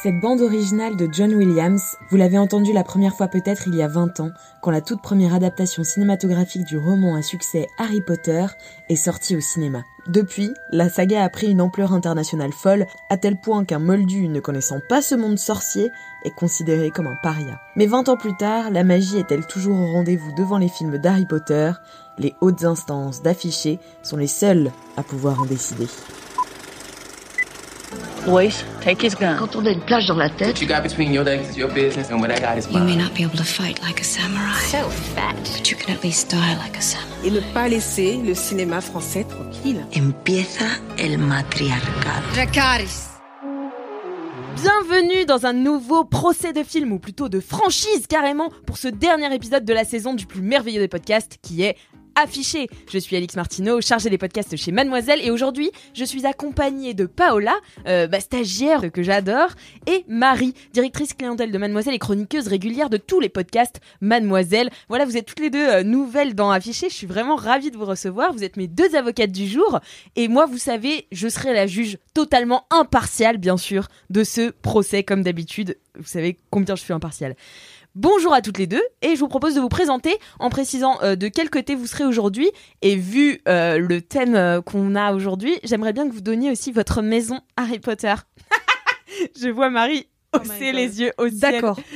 Cette bande originale de John Williams, vous l'avez entendue la première fois peut-être il y a 20 ans, quand la toute première adaptation cinématographique du roman à succès Harry Potter est sortie au cinéma. Depuis, la saga a pris une ampleur internationale folle, à tel point qu'un moldu ne connaissant pas ce monde sorcier est considéré comme un paria. Mais 20 ans plus tard, la magie est-elle toujours au rendez-vous devant les films d'Harry Potter? Les hautes instances d'afficher sont les seules à pouvoir en décider. Boys, take his gun. Quand on a une plage dans la tête, What you got between your legs is your business, and what I got is You may mine. not be able to fight like a samurai, So fat. but you can at least die like a samurai. et ne pas laisser le cinéma français tranquille. empieza el matriarcado. Bienvenue dans un nouveau procès de film, ou plutôt de franchise carrément, pour ce dernier épisode de la saison du plus merveilleux des podcasts qui est affiché. Je suis Alix Martineau, chargée des podcasts chez Mademoiselle, et aujourd'hui, je suis accompagnée de Paola, euh, bah, stagiaire que j'adore, et Marie, directrice clientèle de Mademoiselle et chroniqueuse régulière de tous les podcasts Mademoiselle. Voilà, vous êtes toutes les deux euh, nouvelles dans Affiché, je suis vraiment ravie de vous recevoir, vous êtes mes deux avocates du jour, et moi, vous savez, je serai la juge totalement impartiale, bien sûr, de ce procès, comme d'habitude. Vous savez combien je suis impartiale. Bonjour à toutes les deux et je vous propose de vous présenter en précisant euh, de quel côté vous serez aujourd'hui et vu euh, le thème euh, qu'on a aujourd'hui, j'aimerais bien que vous donniez aussi votre maison Harry Potter. je vois Marie Oh hausser les yeux au ciel. D'accord.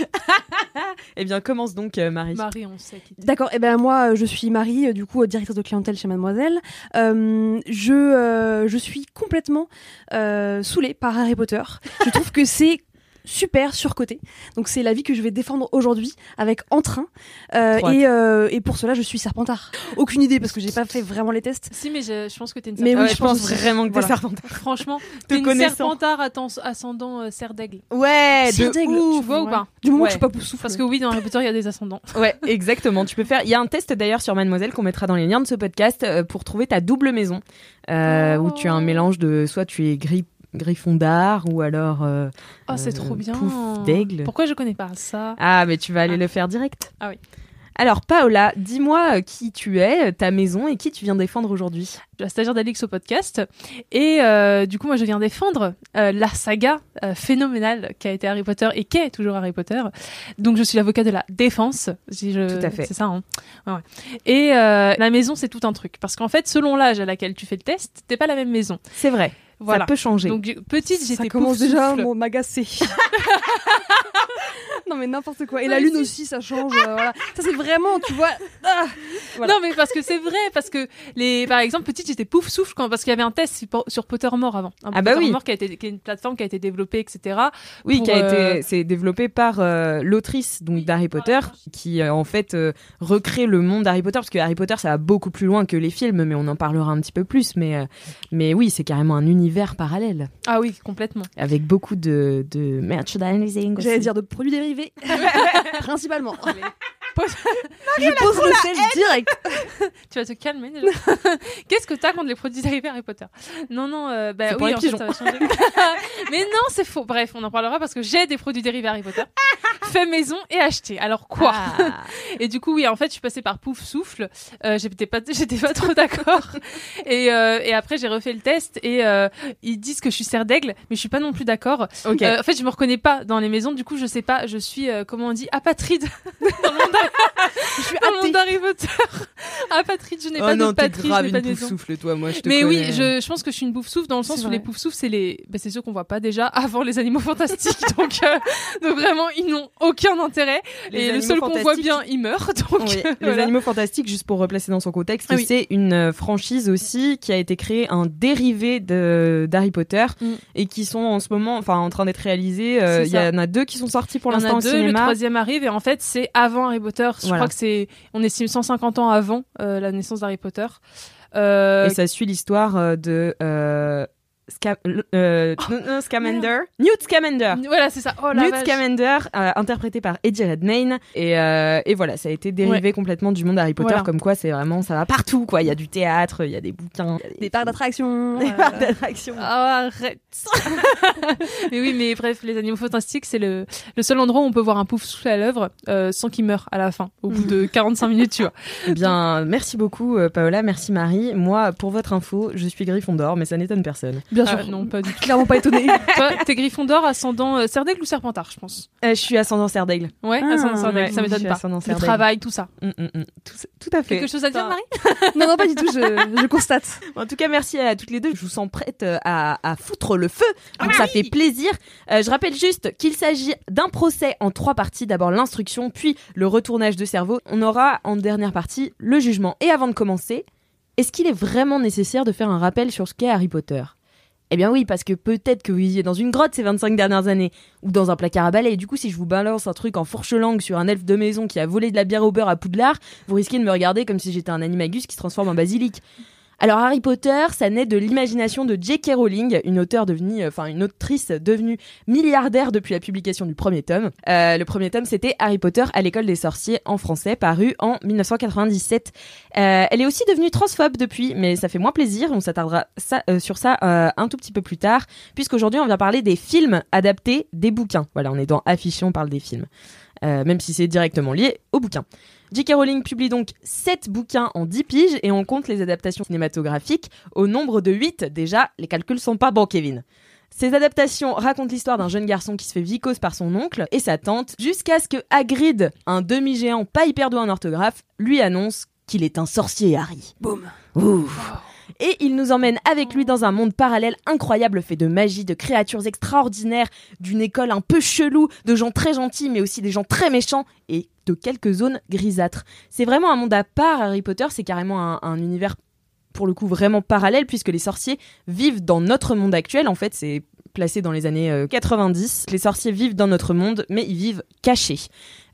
Eh bien commence donc euh, Marie. Marie, on sait. D'accord, et ben moi je suis Marie, euh, du coup directrice de clientèle chez Mademoiselle. Euh, je, euh, je suis complètement euh, saoulée par Harry Potter. Je trouve que c'est super surcoté. Donc c'est la vie que je vais défendre aujourd'hui avec entrain. Euh, et, euh, et pour cela je suis Serpentard. Aucune idée parce que j'ai pas fait vraiment les tests. Si, mais je, je pense que t'es une Mais serpentard. oui, ouais, je je pense aussi. vraiment que t'es Voilà. serpentard. Franchement, Te t'es une serpentard ascendant euh, cerf d'aigle. Ouais, de Serre d'aigle, ouf. Tu vois ou pas Du moment Ouais. que je suis pas poussoufle. Parce que oui, dans Harry Potter, il y a des ascendants. Ouais, exactement. Tu peux faire. Il y a un test d'ailleurs sur Mademoiselle qu'on mettra dans les liens de ce podcast euh, pour trouver ta double maison, euh, où tu as un mélange de soit tu es gris Griffondard ou alors. euh, Oh, c'est Euh, trop bien. pouf d'aigle. Pourquoi je connais pas ça? Ah, mais tu vas aller Ah. le faire direct. Ah oui. Alors Paola, dis-moi euh, qui tu es, euh, ta maison et qui tu viens défendre aujourd'hui? Je suis la stagiaire d'Alix au podcast. Et euh, du coup, moi, je viens défendre euh, la saga euh, phénoménale qui a été Harry Potter et qui est toujours Harry Potter. Donc, je suis l'avocat de la défense. Si je... Tout à fait. C'est ça, hein. Ouais, ouais. Et euh, la maison, c'est tout un truc. Parce qu'en fait, selon l'âge à laquelle tu fais le test, t'es pas la même maison. C'est vrai. Voilà. Ça peut changer. Donc, petite, j'étais ça commence pouf déjà à m'agacer. non mais n'importe quoi. Et Non, la lune si. aussi ça change. euh, voilà. Ça c'est vraiment, tu vois. ah, voilà. Non, mais parce que c'est vrai, parce que les, par exemple, petite, j'étais pouf souffle quand, parce qu'il y avait un test sur- Pottermore avant. Un Ah bah oui. Pottermore qui a été, qui est une plateforme qui a été développée, etc. Oui, pour, qui a euh, été, c'est développé par euh, l'autrice donc d'Harry Potter, qui euh, en fait euh, recrée le monde d'Harry Potter, parce que Harry Potter ça va beaucoup plus loin que les films, mais on en parlera un petit peu plus. Mais euh, mais oui, c'est carrément un univers parallèle Ah oui, complètement. avec beaucoup de de merchandising. aussi. J'allais dire de produits dérivés. Principalement. Je pose le sel direct. Tu vas te calmer déjà. Qu'est-ce que t'as contre les produits dérivés Harry Potter? Non, non, euh, bah oui, les en fait, pigeons. ça va changer. Mais non, c'est faux. Bref, on en parlera parce que j'ai des produits dérivés Harry Potter. fait maison et acheté. Alors quoi? Ah. Et du coup, oui, en fait, je suis passée par Pouf Souffle. Euh, j'étais pas, j'étais pas trop d'accord. et, euh, et après, j'ai refait le test et euh, ils disent que je suis serre d'aigle, mais je suis pas non plus d'accord. Euh, en fait, je me reconnais pas dans les maisons. Du coup, je sais pas. Je suis, euh, comment on dit, apatride dans le monde Je suis athée. monde d'Harry Potter. Ah, Patrick, je n'ai Oh pas non, de Patrick, je grave n'ai pas une souffle, toi, moi, je te Mais oui, je, je pense que je suis une bouffe souffle dans le sens où vrai. les pouf souffles, c'est les, bah, c'est ceux qu'on voit pas déjà avant les animaux fantastiques. donc, euh, donc vraiment, ils n'ont aucun intérêt. Les et le seul qu'on voit bien, il meurt. Donc, Oui, euh, Les. Animaux Fantastiques, juste pour replacer dans son contexte, Ah oui. c'est une euh, franchise aussi qui a été créée, un dérivé de d'Harry Potter, Mm. et qui sont en ce moment, enfin, en train d'être réalisés. Euh, Il y en a deux qui sont sortis pour l'instant au deux, le cinéma. troisième arrive et en fait c'est avant Harry Potter. Je Voilà. crois que c'est, on estime 150 ans avant euh, la naissance d'Harry Potter. Euh, Et ça suit l'histoire euh, de Sca- euh, non, Scamander, Newt Scamander. Voilà, c'est ça. Oh Newt vache. Scamander, euh, interprété par Eddie Redmayne, et, euh, et voilà, ça a été dérivé complètement du monde Harry Potter, Voilà. comme quoi c'est vraiment, ça va partout, quoi. Il y a du théâtre, il y a des bouquins, a Des parcs d'attraction. des euh, parcs d'attractions. Ah, arrête. mais oui, mais bref, les animaux fantastiques, c'est le, le seul endroit où on peut voir un pouf souffle à l'œuvre euh, sans qu'il meure à la fin, au bout de 45 minutes, tu vois. Eh bien, merci beaucoup, Paola, merci Marie. Moi, pour votre info, je suis Gryffondor, mais ça n'étonne personne. Bien Ah, sûr. non, pas du tout. Clairement pas étonné. Toi, t'es Gryffondor, ascendant euh, Serdaigle ou Serpentard, je pense? Euh, je suis ascendant Serdaigle. Ouais, Ah, ascendant Serdaigle, ouais, ça je m'étonne suis pas. ascendant Le Serdaigle. travail, tout ça. Mm, mm, mm. Tout, tout à fait. Quelque chose à dire, Marie? Non, non, pas du tout. Je, je constate. En tout cas, merci à toutes les deux. Je vous sens prête euh, à, à foutre le feu. Donc ça fait plaisir. Euh, je rappelle juste qu'il s'agit d'un procès en trois parties. D'abord l'instruction, puis le retournage de cerveau. On aura en dernière partie le jugement. Et avant de commencer, est-ce qu'il est vraiment nécessaire de faire un rappel sur ce qu'est Harry Potter? Eh bien oui, parce que peut-être que vous viviez dans une grotte ces 25 dernières années, ou dans un placard à balai, et du coup si je vous balance un truc en fourche-langue sur un elfe de maison qui a volé de la bière au beurre à Poudlard, vous risquez de me regarder comme si j'étais un animagus qui se transforme en basilic. Alors Harry Potter, ça naît de l'imagination de J.K. Rowling, une auteure devenue, euh, enfin une autrice devenue milliardaire depuis la publication du premier tome. Euh, le premier tome, c'était Harry Potter à l'école des sorciers en français, paru en 1997. Euh, elle est aussi devenue transphobe depuis, mais ça fait moins plaisir. On s'attardera ça, sur ça un tout petit peu plus tard, puisqu'aujourd'hui on vient parler des films adaptés des bouquins. Voilà, on est dans on parle des films. Même si c'est directement lié au bouquin. J.K. Rowling publie donc 7 bouquins en 10 piges et on compte les adaptations cinématographiques au nombre de 8. Déjà, les calculs sont pas bons, Kevin. Ces adaptations racontent l'histoire d'un jeune garçon qui se fait vicose par son oncle et sa tante, jusqu'à ce que Hagrid, un demi-géant pas hyper doué en orthographe, lui annonce qu'il est un sorcier, Harry. Boum. Ouh. Et il nous emmène avec lui dans un monde parallèle incroyable fait de magie, de créatures extraordinaires, d'une école un peu chelou, de gens très gentils mais aussi des gens très méchants et de quelques zones grisâtres. C'est vraiment un monde à part, Harry Potter, c'est carrément un, un univers pour le coup vraiment parallèle puisque les sorciers vivent dans notre monde actuel. En fait, c'est placé dans les années euh, 90. Les sorciers vivent dans notre monde mais ils vivent cachés.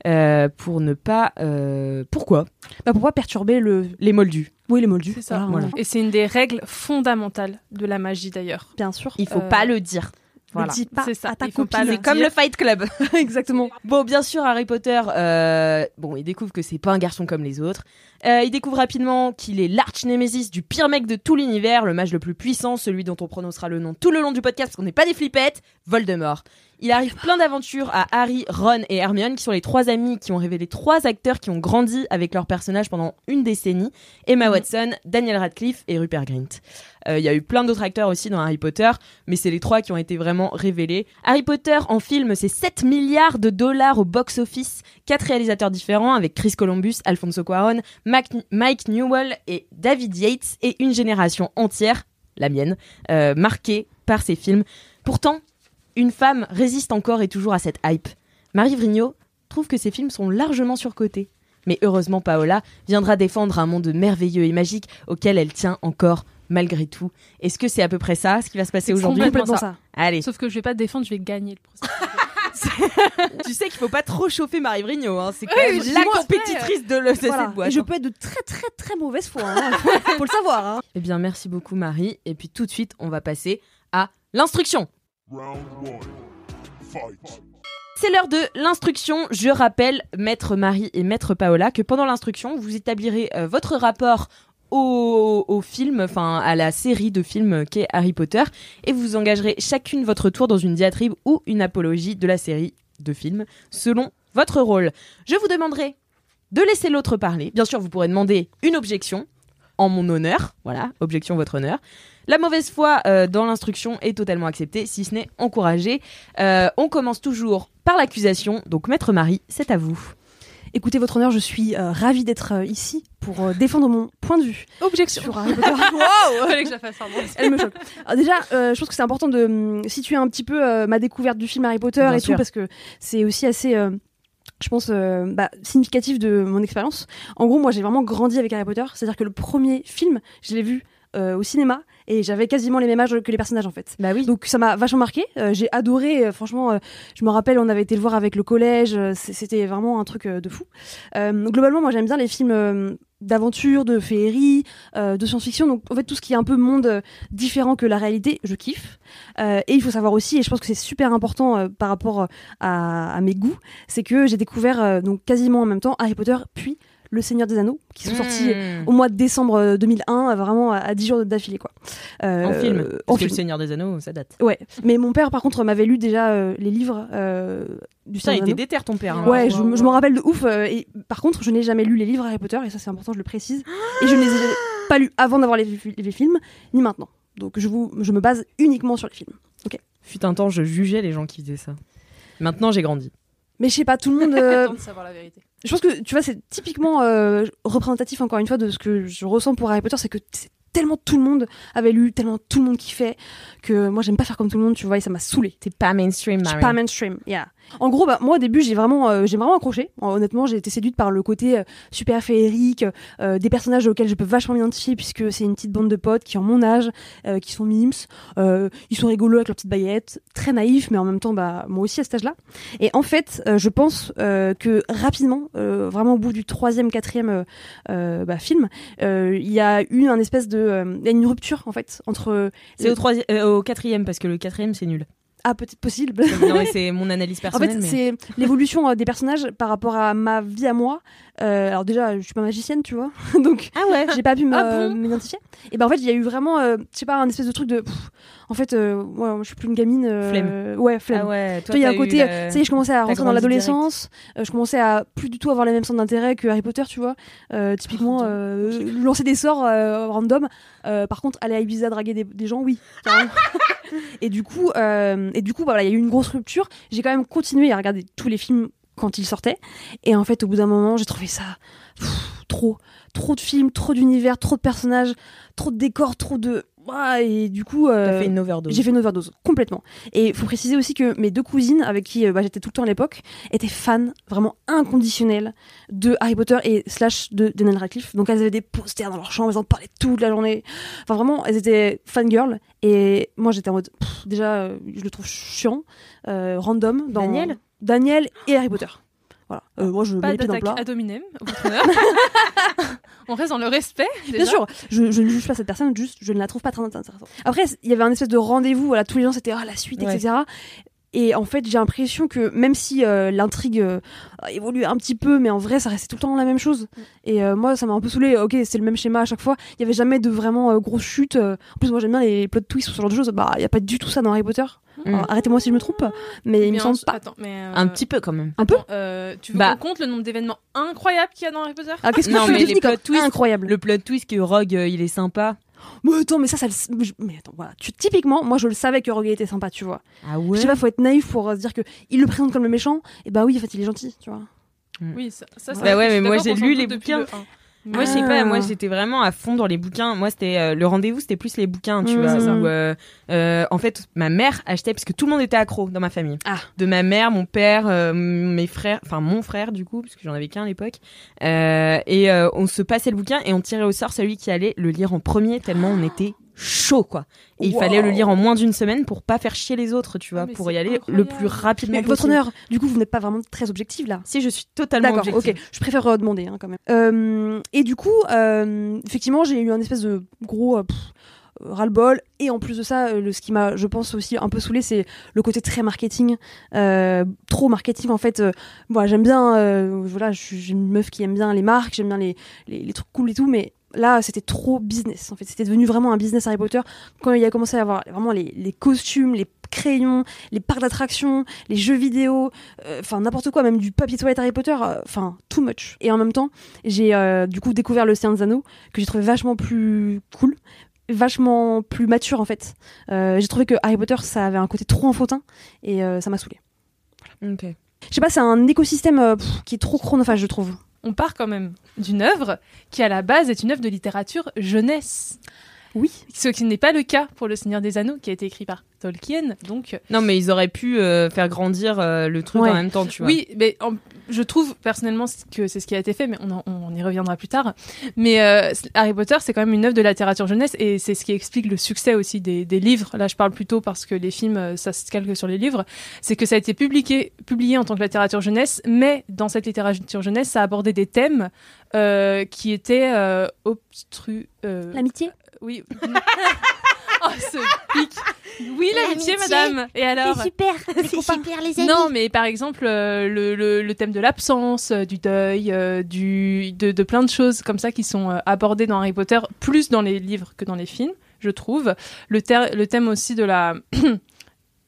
Euh, pour ne pas... euh, Pourquoi? Bah, pour pas perturber le. Les moldus. Oui, les moldus. C'est ça. Voilà. Et c'est une des règles fondamentales de la magie d'ailleurs. Bien sûr. Il faut Euh, pas le dire. Voilà. Ne dis pas C'est ça, C'est comme dire. le Fight Club. Exactement. Bon, bien sûr, Harry Potter, euh, bon, il découvre que c'est pas un garçon comme les autres. Euh, il découvre rapidement qu'il est l'arch-némésis du pire mec de tout l'univers, le mage le plus puissant, celui dont on prononcera le nom tout le long du podcast parce qu'on n'est pas des flippettes, Voldemort. Il arrive plein d'aventures à Harry, Ron et Hermione, qui sont les trois amis qui ont révélé trois acteurs qui ont grandi avec leurs personnages pendant une décennie Emma Watson, Daniel Radcliffe et Rupert Grint. Euh, Il y a eu plein d'autres acteurs aussi dans Harry Potter, mais c'est les trois qui ont été vraiment révélés. Harry Potter en film, c'est 7 milliards de dollars au box-office, quatre réalisateurs différents avec Chris Columbus, Alfonso Cuarón, Mac- Mike Newell et David Yates, et une génération entière, la mienne, euh, marquée par ces films. Pourtant, une femme résiste encore et toujours à cette hype. Marie Vrigno trouve que ces films sont largement surcotés. Mais heureusement, Paola viendra défendre un monde merveilleux et magique auquel elle tient encore malgré tout. Est-ce que c'est à peu près ça, ce qui va se passer C'est aujourd'hui complètement ça. Allez, Sauf que je vais pas te défendre, je vais gagner le procès. tu sais qu'il faut pas trop chauffer Marie Vrigno, hein. c'est quand Oui, même la compétitrice de, le, de Voilà. cette boîte. Et je peux être de très très très mauvaise foi. Hein. faut le savoir. Hein. Eh bien, merci beaucoup Marie. Et puis tout de suite, on va passer à l'instruction. C'est l'heure de l'instruction. Je rappelle, maître Marie et maître Paola, que pendant l'instruction, vous établirez euh, votre rapport au, au film, enfin à la série de films qu'est Harry Potter, et vous engagerez chacune votre tour dans une diatribe ou une apologie de la série de films, selon votre rôle. Je vous demanderai de laisser l'autre parler. Bien sûr, vous pourrez demander une objection en mon honneur. Voilà, objection votre honneur. La mauvaise foi euh, dans l'instruction est totalement acceptée, si ce n'est encouragée. Euh, on commence toujours par l'accusation. Donc, maître Marie, c'est à vous. écoutez votre honneur, je suis euh, ravie d'être euh, ici pour euh, défendre mon point de vue Objection. sur Harry Potter. Fallait que je la fasse, pardon. Elle me choque. Alors déjà, je pense que c'est important de hum, situer un petit peu ma découverte du film Harry Potter Bien et sûr. tout parce que c'est aussi assez. Je pense euh, bah, significatif de mon expérience. En gros, moi, j'ai vraiment grandi avec Harry Potter. C'est-à-dire que le premier film, je l'ai vu euh, au cinéma et j'avais quasiment les mêmes âges que les personnages en fait. Bah oui. Donc ça m'a vachement marqué. Euh, j'ai adoré. euh, franchement, euh, je me rappelle, on avait été le voir avec le collège. C'était vraiment un truc de fou. Euh, globalement, moi j'aime bien les films euh, d'aventure, de féerie, euh, de science-fiction. Donc en fait tout ce qui est un peu monde euh, différent que la réalité, je kiffe. Euh, et il faut savoir aussi, et je pense que c'est super important par rapport à, à mes goûts, c'est que j'ai découvert donc quasiment en même temps Harry Potter puis Le Seigneur des Anneaux qui sont sortis Mmh. au mois de décembre euh, 2001, euh, vraiment à, à 10 jours d'affilée quoi. Euh, En film. euh, Parce en que film. le Seigneur des Anneaux, ça date. Ouais, mais mon père par contre m'avait lu déjà euh, les livres euh, du Seigneur était des déter ton père. hein. Anneaux. Ouais, Wow, je, wow, je m'en rappelle de ouf. euh, et par contre, je n'ai jamais lu les livres Harry Potter et ça c'est important, je le précise. Et je ne les ai pas lus avant d'avoir les, les films, ni maintenant. Donc je vous, je me base uniquement sur les films. Fut un temps, je jugeais les gens qui faisaient ça. Maintenant, j'ai grandi. Mais je sais pas, tout le monde. euh, Attends de savoir la vérité. je pense que tu vois, c'est typiquement euh, représentatif encore une fois de ce que je ressens pour Harry Potter, c'est que c'est tellement tout le monde avait lu, tellement tout le monde kiffait que moi j'aime pas faire comme tout le monde, tu vois, et ça m'a saoulé. T'es pas mainstream, Je Marie. suis pas mainstream, yeah. En gros, bah, moi au début j'ai vraiment, euh, j'ai vraiment accroché. Honnêtement, j'ai été séduite par le côté euh, super féerique, euh, des personnages auxquels je peux vachement m'identifier puisque c'est une petite bande de potes qui ont mon âge, euh, qui sont mimes, euh, ils sont rigolos avec leurs petites baguettes, très naïfs, mais en même temps, bah moi aussi à cet âge-là. Et en fait, euh, je pense que rapidement, vraiment au bout du troisième, quatrième bah, film, il y a eu un espèce de, une rupture en fait entre. C'est au, troisième, au quatrième, parce que le quatrième, c'est nul. Ah peut-être possible. non, c'est mon analyse En personnelle. fait, mais- c'est l'évolution euh, des personnages par rapport à ma vie à moi. Euh, alors déjà, je suis pas magicienne, tu vois, donc Ah ouais j'ai pas pu me- Ah bon m'identifier. Et ben en fait, il y a eu vraiment, euh, je sais pas, un espèce de truc de, pff, en fait, euh, ouais, je suis plus une gamine. Flemme. Ouais, flemme. Ah ouais, Tu toi, vois, il y a un côté, la- ça y est, je commençais à rentrer dans l'adolescence. je commençais à plus du tout avoir les mêmes centres d'intérêt que Harry Potter, tu vois. Typiquement, euh, lancer des sorts random. Par contre, aller à Ibiza draguer des, des gens, oui. et du coup, euh, et voilà, il y a eu une grosse rupture. J'ai quand même continué à regarder tous les films quand ils sortaient. Et en fait, au bout d'un moment, j'ai trouvé ça trop, trop de films, trop d'univers, trop de personnages, trop de décors, trop de. Ouah, Et du coup, euh, fait une overdose. j'ai fait une overdose complètement. Et il faut préciser aussi que mes deux cousines, avec qui euh, bah, j'étais tout le temps à l'époque, étaient fans vraiment inconditionnels de Harry Potter et slash de Daniel Radcliffe. Donc elles avaient des posters dans leur chambre, elles en parlaient toute la journée. Enfin vraiment, elles étaient fangirls. Et moi j'étais en mode, pff, déjà, euh, je le trouve chiant, euh, random. Dans Daniel Daniel et Harry Potter. Voilà. Moi je mets Pas les pieds dans le d'attaque plat. ad hominem, au votre honneur. On reste dans le respect. Bien sûr, je, je ne juge pas cette personne, juste je ne la trouve pas très intéressante. Après, il y avait un espèce de rendez-vous, voilà, tous les gens c'était ah, la suite, Ouais. etc. Et en fait, j'ai l'impression que même si euh, l'intrigue euh, a évolué un petit peu, mais en vrai, ça restait tout le temps la même chose. Et euh, moi, ça m'a un peu saoulé. Ok, c'est le même schéma à chaque fois. Il y avait jamais de vraiment euh, grosse chute. En plus, moi, j'aime bien les plot twists ou ce genre de choses. Bah, il y a pas du tout ça dans Harry Potter. Mm. Alors, Arrêtez-moi si je me trompe, mais il me semble pas. Attends, mais euh, Un petit peu quand même. Un peu. attends, euh, tu veux Bah. qu'on compte le nombre d'événements incroyables qu'il y a dans Harry Potter? Ah, qu'est-ce que Non, tu mais les plot twists, incroyable Le plot twist que Rogue, euh, il est sympa. Mais attends, mais ça, ça, le- je- mais attends, voilà. Tu, typiquement, moi, je le savais que Rogue était sympa, tu vois. Ah Je ouais sais pas, faut être naïf pour euh, se dire que il le présente comme le méchant. Et bah oui, en fait, il est gentil, tu vois. Oui, ça, ça c'est Bah ouais, je mais moi, j'ai lu les bouquins. le Moi, je sais pas, Ah. moi j'étais vraiment à fond dans les bouquins. Moi, c'était euh, le rendez-vous, c'était plus les bouquins, tu Mmh, vois. Où, euh, euh, en fait, ma mère achetait, parce que tout le monde était accro dans ma famille. Ah. De ma mère, mon père, euh, mes frères, enfin mon frère du coup, parce que j'en avais qu'un à l'époque. Euh, et euh, on se passait le bouquin et on tirait au sort celui qui allait le lire en premier, tellement on était chaud, quoi. Et il fallait le lire en moins d'une semaine pour pas faire chier les autres, tu vois, Ah, mais pour y aller incroyable. le plus rapidement Mais votre honneur, du coup, vous n'êtes pas vraiment très objective là. Si, je suis totalement D'accord, ok. Je préfère euh, demander hein, quand même. Euh, et du coup, euh, effectivement, j'ai eu un espèce de gros pff, ras-le-bol. Et en plus de ça, le, ce qui m'a, je pense aussi un peu saoulé, c'est le côté très marketing, euh, trop marketing en fait. Euh, voilà, j'aime bien, euh, voilà, je suis j'ai une meuf qui aime bien les marques, j'aime bien les, les, les trucs cool et tout, mais là, c'était trop business. En fait, c'était devenu vraiment un business Harry Potter quand il a commencé à avoir vraiment les, les costumes, les crayons, les parcs d'attractions, les jeux vidéo, euh, enfin n'importe quoi, même du papier toilette Harry Potter, euh, enfin too much. Et en même temps, j'ai euh, du coup découvert le Seigneur des Anneaux que j'ai trouvé vachement plus cool, vachement plus mature en fait. J'ai trouvé que Harry Potter ça avait un côté trop enfantin et ça m'a saoulé. Ok. je sais pas, c'est un écosystème pff, qui est trop chronophage, je trouve. On part quand même d'une œuvre qui, à la base, est une œuvre de littérature jeunesse. Oui. Ce qui n'est pas le cas pour Le Seigneur des Anneaux, qui a été écrit par Tolkien. Donc, Non, mais ils auraient pu euh, faire grandir euh, le truc Ouais. en même temps, tu vois. oui, mais en- je trouve personnellement que c'est ce qui a été fait, mais on, en- on y reviendra plus tard. Mais euh, Harry Potter, c'est quand même une œuvre de la littérature jeunesse et c'est ce qui explique le succès aussi des, des livres. Là, je parle plutôt parce que les films, euh, ça se calque sur les livres. C'est que ça a été publié, publié en tant que littérature jeunesse, mais dans cette littérature jeunesse, ça abordait des thèmes euh, qui étaient euh, obstru. L'amitié? Oui. oh, ce pic. Oui, l'amitié, madame. Et alors super, c'est super les non, mais par exemple, euh, le, le, le thème de l'absence, euh, du deuil, euh, du, de, de plein de choses comme ça qui sont abordées dans Harry Potter, plus dans les livres que dans les films, je trouve. Le, thème aussi de la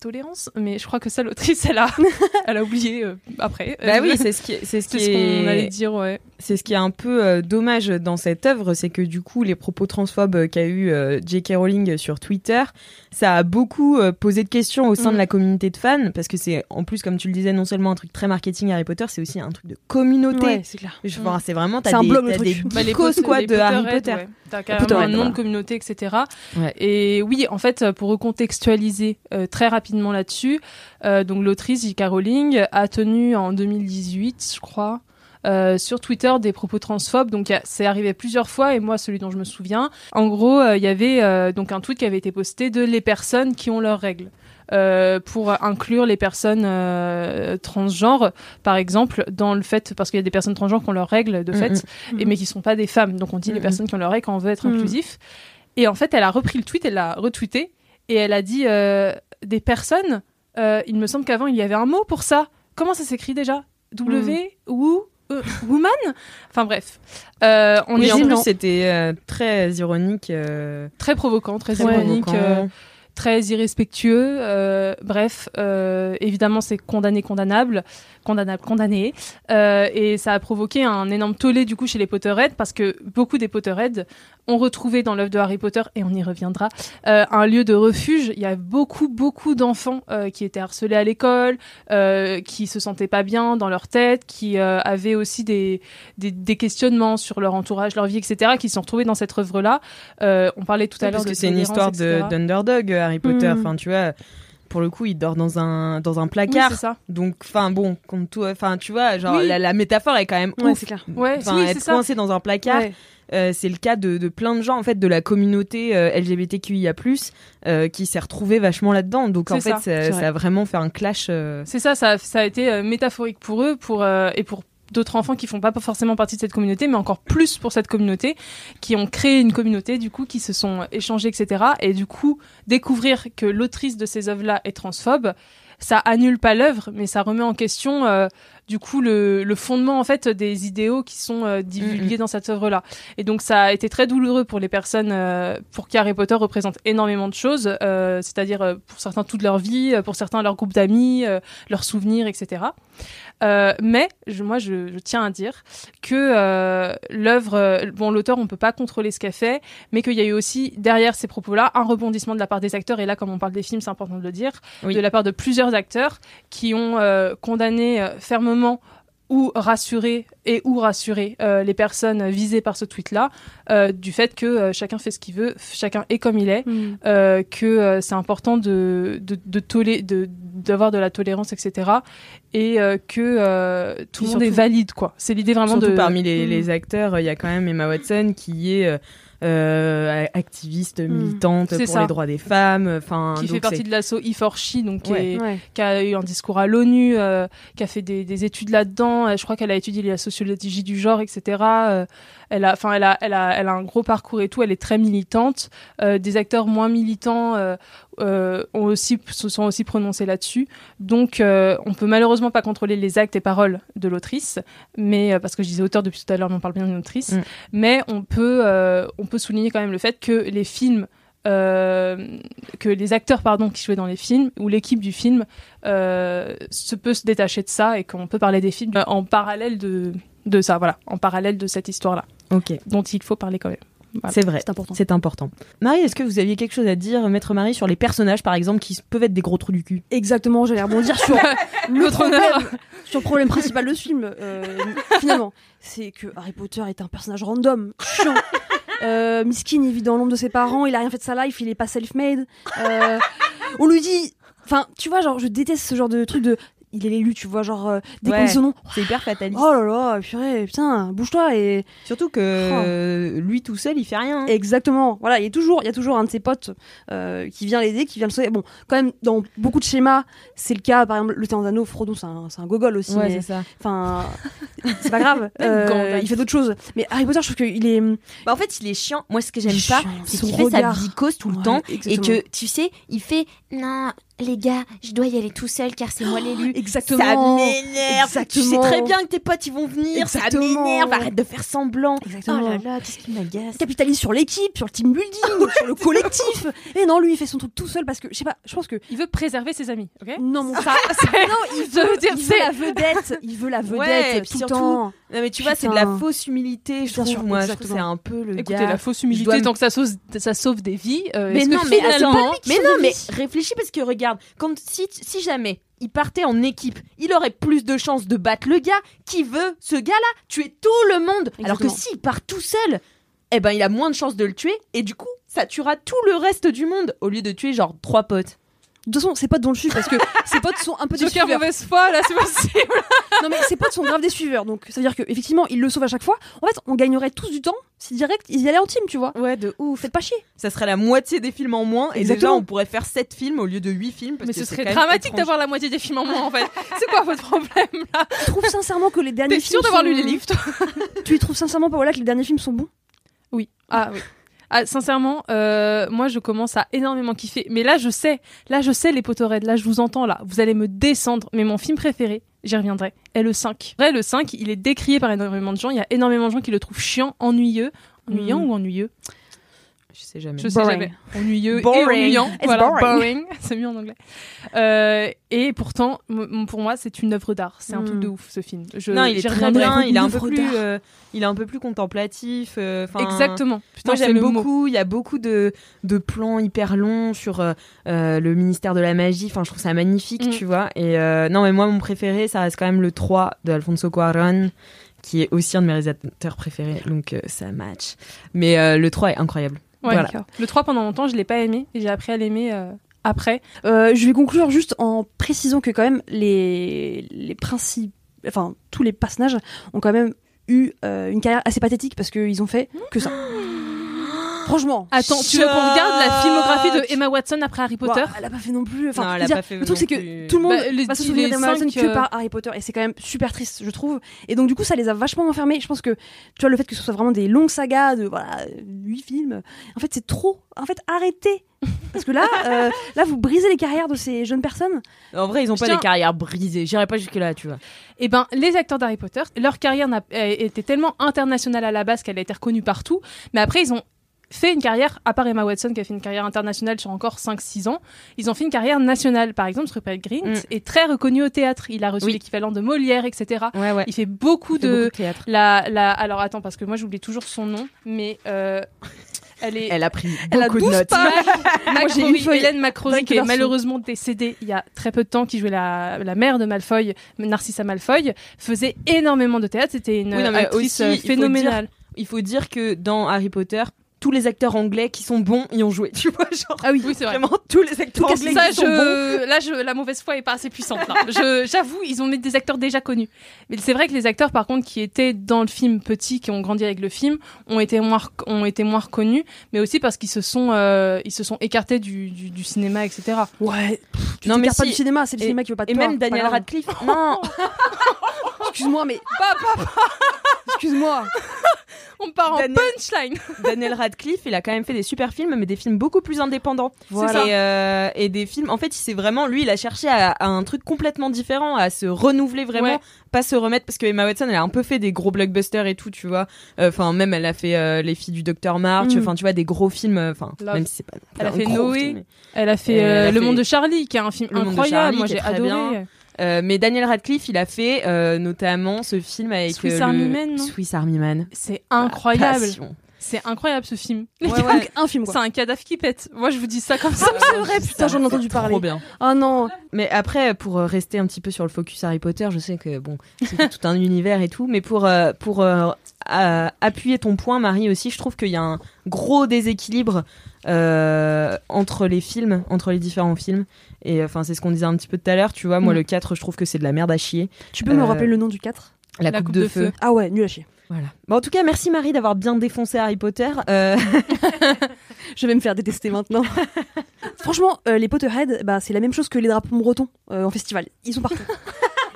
tolérance, mais je crois que ça, l'autrice, elle a, elle a oublié euh, après. Bah oui, c'est ce qui, c'est ce c'est qu'on allait dire, ouais. C'est ce qui est un peu euh, dommage dans cette œuvre, c'est que du coup les propos transphobes qu'a eu euh, J.K. Rowling sur Twitter, ça a beaucoup euh, posé de questions au sein Mm. de la communauté de fans, parce que c'est en plus comme tu le disais non seulement un truc très marketing Harry Potter, c'est aussi un truc de communauté. Ouais, c'est clair. Enfin, c'est vraiment C'est t'as un des, blog, le t'as des truc. Bah, les causes quoi les de Harry Potter. ouais. T'as carrément Potterhead, un nom voilà. de communauté, etc. Ouais. Et oui, en fait, pour recontextualiser euh, très rapidement là-dessus, euh, donc l'autrice J.K. Rowling a tenu en 2018, je crois, euh, sur Twitter des propos transphobes. Donc c'est arrivé plusieurs fois et moi celui dont je me souviens, en gros, euh, il y avait euh, donc un tweet qui avait été posté de les personnes qui ont leurs règles. euh, pour inclure les personnes euh, transgenres, par exemple, dans le fait, parce qu'il y a des personnes transgenres qui ont leurs règles de Mhm. fait, et, mais qui sont pas des femmes. Donc on dit les Mhm. personnes qui ont leurs règles quand on veut être inclusif. Et en fait, elle a repris le tweet, elle l'a retweeté, et elle a dit euh, des personnes, euh, il me semble qu'avant il y avait un mot pour ça. Comment ça s'écrit déjà? W ou woman Enfin bref. Euh, on Oui, est en plus c'était euh, très ironique. euh, très provoquant, très très ironique. provocant. euh, très irrespectueux. euh, bref, euh, évidemment, c'est condamné, condamnable, condamnable, condamné. Euh, et ça a provoqué un énorme tollé du coup chez les Potterheads parce que beaucoup des Potterheads ont retrouvé dans l'œuvre de Harry Potter, et on y reviendra, euh, un lieu de refuge. Il y a beaucoup, beaucoup d'enfants euh, qui étaient harcelés à l'école, euh, qui se sentaient pas bien dans leur tête, qui avaient aussi des, des, des questionnements sur leur entourage, leur vie, etc., qui se sont retrouvés dans cette œuvre-là. On parlait tout à l'heure parce de que c'est une histoire d'underdog Harry Potter. Mhm. Enfin, tu vois, pour le coup, il dort dans un dans un placard. ça. Donc, enfin bon, comme tout, enfin tu vois, genre Oui. la, la métaphore est quand même Ouais, ouf. c'est clair. Ouais, oui, être ça. coincé dans un placard, Ouais. Euh, c'est le cas de, de plein de gens en fait de la communauté euh, LGBTQIA+ euh, qui s'est retrouvé vachement là-dedans. Donc en fait, ça, ça, a vraiment fait un clash. C'est ça, ça, ça a été métaphorique pour eux pour, et pour d'autres enfants qui font pas forcément partie de cette communauté, mais encore plus pour cette communauté, qui ont créé une communauté, du coup, qui se sont échangés, etc. Et du coup, découvrir que l'autrice de ces œuvres-là est transphobe, ça annule pas l'œuvre, mais ça remet en question, euh, du coup, le, le fondement, en fait, des idéaux qui sont euh, divulgués dans cette œuvre-là. Et donc, ça a été très douloureux pour les personnes euh, pour qui Harry Potter représente énormément de choses, euh, c'est-à-dire pour certains toute leur vie, pour certains leur groupe d'amis, leurs souvenirs, etc. Mais je, moi, je, je tiens à dire que l'œuvre, bon, l'auteur, on peut pas contrôler ce qu'elle fait, mais qu'il y a eu aussi derrière ces propos-là un rebondissement de la part des acteurs. Et là, comme on parle des films, c'est important de le dire, Oui. de la part de plusieurs acteurs qui ont condamné euh, ou rassuré et ou rassuré euh, les personnes visées par ce tweet-là euh, du fait que euh, chacun fait ce qu'il veut, chacun est comme il est, Mm. que c'est important de, de, de, tolé- de d'avoir de la tolérance, etc. Et que tout le monde est valide, quoi. C'est l'idée vraiment Surtout de... parmi les, Mm. les acteurs, il y a quand même Emma Watson qui est euh, activiste, militante C'est pour ça. les droits des femmes. Enfin, qui donc fait partie de l'assaut E4She, donc qui, Ouais. est- Ouais. qui a eu un discours à l'ONU, euh, qui a fait des, des études là-dedans. Euh, Je crois qu'elle a étudié la sociologie du genre, etc. Elle a, enfin, elle a, elle a, elle a un gros parcours et tout. Elle est très militante. Euh, des acteurs moins militants euh, euh, ont aussi, se sont aussi prononcés là-dessus. Donc, on peut malheureusement pas contrôler les actes et paroles de l'autrice, mais parce que je disais auteur depuis tout à l'heure, mais on parle bien d'une autrice. Mm. Mais on peut, on peut souligner quand même le fait que les films euh, que les acteurs pardon qui jouaient dans les films ou l'équipe du film euh, se peut se détacher de ça et qu'on peut parler des films en parallèle de de ça voilà en parallèle de cette histoire là Ok. dont il faut parler quand même Voilà. C'est vrai. C'est important. C'est important. Marie, est-ce que vous aviez quelque chose à dire, Maître Marie, sur les personnages, par exemple, qui peuvent être des gros trous du cul? Exactement, j'allais rebondir sur le problème, honneur. sur le problème principal de ce film. euh, finalement, c'est que Harry Potter est un personnage random, chiant. Euh, miskin, il vit dans l'ombre de ses parents, il a rien fait de sa life, il est pas self-made. Euh, on lui dit, enfin, tu vois, genre, je déteste ce genre de truc de, il est l'élu, tu vois, genre, euh, dès Ouais. son nom, C'est hyper fataliste. oh là là, purée, putain, bouge-toi et Surtout que euh, lui tout seul, il fait rien. hein. Exactement. Voilà, il y a toujours, il y a toujours un de ses potes euh, qui vient l'aider, qui vient le sauver. Bon, quand même, dans beaucoup de schémas, c'est le cas. Par exemple, le d'Anneau, Frodon, c'est un, c'est un gogol aussi. Ouais, c'est ça. Enfin, c'est pas grave. Euh, il fait d'autres choses. Mais Harry Potter, je trouve qu'il est. Bah, en fait, il est chiant. Moi, ce que j'aime est pas, c'est Son qu'il fait sa bicose tout le Ouais, temps et que, tu sais, il fait non, les gars, je dois y aller tout seul car c'est moi l'élu. Exactement. Ça m'énerve. Tu sais très bien que tes potes ils vont venir. Exactement. Ça m'énerve. Arrête de faire semblant. Exactement. Oh là là, qu'est-ce qui m'agace. Il capitalise sur l'équipe, sur le team building, sur le collectif. Et non, lui, il fait son truc tout seul parce que, je sais pas, je pense que. Il veut préserver ses amis, ok? Non, mon Ça, Non, il veut, dire, il veut c'est- la vedette. Il veut la vedette Ouais, tout surtout, temps. Non mais tu vois, c'est de la fausse humilité, je Bien trouve. sûr, moi, je trouve que exactement. c'est un peu le Écoutez, gars. la fausse humilité, dois me- tant que ça sauve, ça sauve des vies. euh, Mais non, que mais finalement, mais non, mais réfléchis parce que regarde, quand si si jamais il partait en équipe, il aurait plus de chances de battre le gars qui veut ce gars-là tuer tout le monde. Alors que s'il part tout seul, eh ben il a moins de chances de le tuer et du coup ça tuera tout le reste du monde au lieu de tuer genre trois potes. De toute façon, ses potes dont le suivent parce que ses potes sont un peu des Joker suiveurs. mauvaise foi, là, c'est possible. Non mais ses potes sont grave des suiveurs, donc ça veut dire qu'effectivement il le sauve à chaque fois. En fait, on gagnerait tous du temps si direct ils y allaient en team, tu vois. Ouais, de ouf. Faites pas chier. Ça serait la moitié des films en moins et Exactement. déjà on pourrait faire 7 films au lieu de 8 films parce Mais que ce c'est serait dramatique d'avoir la moitié des films en moins, en fait. C'est quoi votre problème, là? Tu trouves sincèrement que les derniers T'es films sûr d'avoir sont- lu les livres, toi? Tu y trouves sincèrement pas voilà que les derniers films sont bons? Oui. Ah oui. Ah, sincèrement, euh, moi je commence à énormément kiffer. Mais là je sais, là je sais les potoreds, là je vous entends là, vous allez me descendre. Mais mon film préféré, j'y reviendrai, est le 5. Vrai, le 5, il est décrié par énormément de gens. Il y a énormément de gens qui le trouvent chiant, ennuyeux. Ennuyant Mhm. ou ennuyeux? Je sais jamais. Je sais Boring. jamais. Ennuyeux et ennuyant. It's Voilà, boring. C'est mieux en anglais. Euh, et pourtant, pour moi, c'est une œuvre d'art. C'est un Mm. truc de ouf, ce film. Je, non, il est très bien, il est un peu plus euh, il est un peu plus contemplatif euh, Exactement. Putain, Moi j'aime beaucoup, il y a beaucoup de, de plans hyper longs sur le ministère de la magie, enfin je trouve ça magnifique, Mm. tu vois. Et euh, non mais moi mon préféré ça reste quand même le 3 de Alfonso Cuarón qui est aussi un de mes réalisateurs préférés, donc euh, ça match. Mais euh, le 3 est incroyable. Ouais, Voilà. Le 3, pendant longtemps, je l'ai pas aimé. Et j'ai appris à l'aimer euh, après. Euh, je vais conclure juste en précisant que quand même les les principes, enfin tous les personnages ont quand même eu euh, une carrière assez pathétique parce qu'ils ont fait que ça. Franchement. Attends, tu veux qu'on regarde la filmographie de Emma Watson après Harry Potter Ouah, elle a pas fait non plus. Enfin, Non, elle je veux a dire, pas fait le truc c'est que tout le monde Bah, les- va se souvenir d'Emma Watson que euh, par Harry Potter et c'est quand même super triste, je trouve. Et donc du coup, ça les a vachement enfermés. Je pense que tu vois le fait que ce soit vraiment des longues sagas de voilà huit films. En fait, c'est trop. En fait, arrêtez. Parce que là, euh, là, vous brisez les carrières de ces jeunes personnes. En vrai, ils ont pas Tiens. des carrières brisées. J'irai pas jusque là, tu vois. Eh ben, les acteurs d'Harry Potter, leur carrière a été tellement internationale à la base qu'elle a été reconnue partout. Mais après, ils ont fait une carrière, à part Emma Watson qui a fait une carrière internationale sur encore 5-6 ans, ils ont fait une carrière nationale. Par exemple, Rupert Grint Mm. est très reconnu au théâtre. Il a reçu Oui. l'équivalent de Molière, etc. Ouais ouais. Il fait beaucoup Il fait de... beaucoup de théâtre. La, la... Alors attends, parce que moi j'oublie toujours son nom, mais euh, elle est... Elle a pris Elle a beaucoup de 12 notes. Moi, Macrory, Hélène qui est malheureusement décédée il y a très peu de temps, qui jouait la, la mère de Malfoy, Narcissa Malfoy, faisait énormément de théâtre. C'était une Oui, non, mais actrice aussi, il faut phénoménale. Il faut dire que dans Harry Potter, tous les acteurs anglais qui sont bons y ont joué, tu vois, genre Ah oui, oui c'est vrai. vraiment tous les acteurs Tout anglais ça, qui sont bons. là, je... la mauvaise foi est pas assez puissante. J'avoue, ils ont mis des acteurs déjà connus. Mais c'est vrai que les acteurs, par contre, qui étaient dans le film petit, qui ont grandi avec le film, ont été moins, ont été moins reconnus, mais aussi parce qu'ils se sont, euh, ils se sont écartés du, du, du cinéma, etc. Ouais. Tu Non, mais mais pas si. du cinéma, c'est le Et- cinéma qui veut pas de Et toi, même Daniel. Radcliffe. Non, Excuse-moi, mais. Excuse-moi. On part en Daniel- punchline. Daniel Radcliffe, il a quand même fait des super films, mais des films beaucoup plus indépendants. Voilà. Et, euh, et des films. En fait, c'est vraiment lui, il a cherché à, à un truc complètement différent, à se renouveler vraiment, Ouais. pas se remettre parce que Emma Watson, elle a un peu fait des gros blockbusters et tout, tu vois. Euh, Enfin, même elle a fait euh, les filles du Docteur March. Mm. Enfin, tu vois, des gros films. Enfin, même si c'est pas. Elle a fait Noé. film, mais- Elle a fait Le Monde de Charlie, qui est un film Le incroyable. Moi, j'ai adoré. bien. Euh, mais Daniel Radcliffe, il a fait euh, notamment ce film avec Swiss euh, Army le Man, non Swiss Army Man. C'est incroyable. C'est incroyable ce film. Ouais, ouais. Un film. C'est un cadavre qui pète. Moi, je vous dis ça comme ça. Ah, c'est vrai, putain, j'en ai entendu parler. Trop bien. Ah non. Mais après, pour rester un petit peu sur le focus Harry Potter, je sais que bon, c'est tout un univers et tout, mais pour pour euh, à- appuyer ton point, Marie aussi, je trouve qu'il y a un gros déséquilibre euh, entre les films, entre les différents films. Et enfin, c'est ce qu'on disait un petit peu tout à l'heure. Tu vois, moi Mm. le 4 je trouve que c'est de la merde à chier. Tu peux me Euh, rappeler le nom du 4 La, coupe, de, feu. Ah ouais, nul à chier. Voilà. Bon, en tout cas, merci Marie d'avoir bien défoncé Harry Potter. Euh, Je vais me faire détester maintenant. Franchement, euh, les Potterhead, bah, c'est la même chose que les drapeaux bretons euh, en festival. Ils sont partout.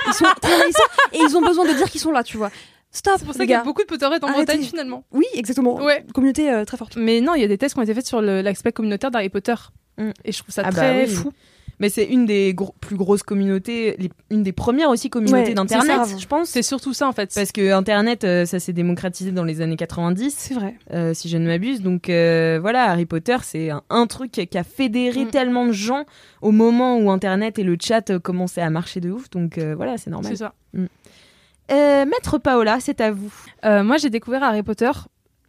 Ils sont très et ils ont besoin de dire qu'ils sont là, tu vois. Stop, C'est pour ça qu'il y a beaucoup de Potterhead en Arrêtez. Bretagne finalement. Oui, exactement. Ouais. Communauté euh, très forte. Mais non, il y a des tests qui ont été faits sur le- l'aspect communautaire d'Harry Potter. Mm. Et je trouve ça Ah bah très oui. fou. mais c'est une des plus grosses communautés, les- une des premières aussi communautés Ouais, d'internet, c'est ça. je pense. C'est surtout ça en fait. Parce que Internet, euh, ça s'est démocratisé dans les années 90. C'est vrai. euh, si je ne m'abuse. Donc euh, voilà, Harry Potter, c'est un, un truc qui a fédéré Mm. tellement de gens au moment où Internet et le chat euh, commençaient à marcher de ouf. Donc euh, voilà, c'est normal. C'est ça. Euh, Maître Paola, c'est à vous. Euh, moi, j'ai découvert Harry Potter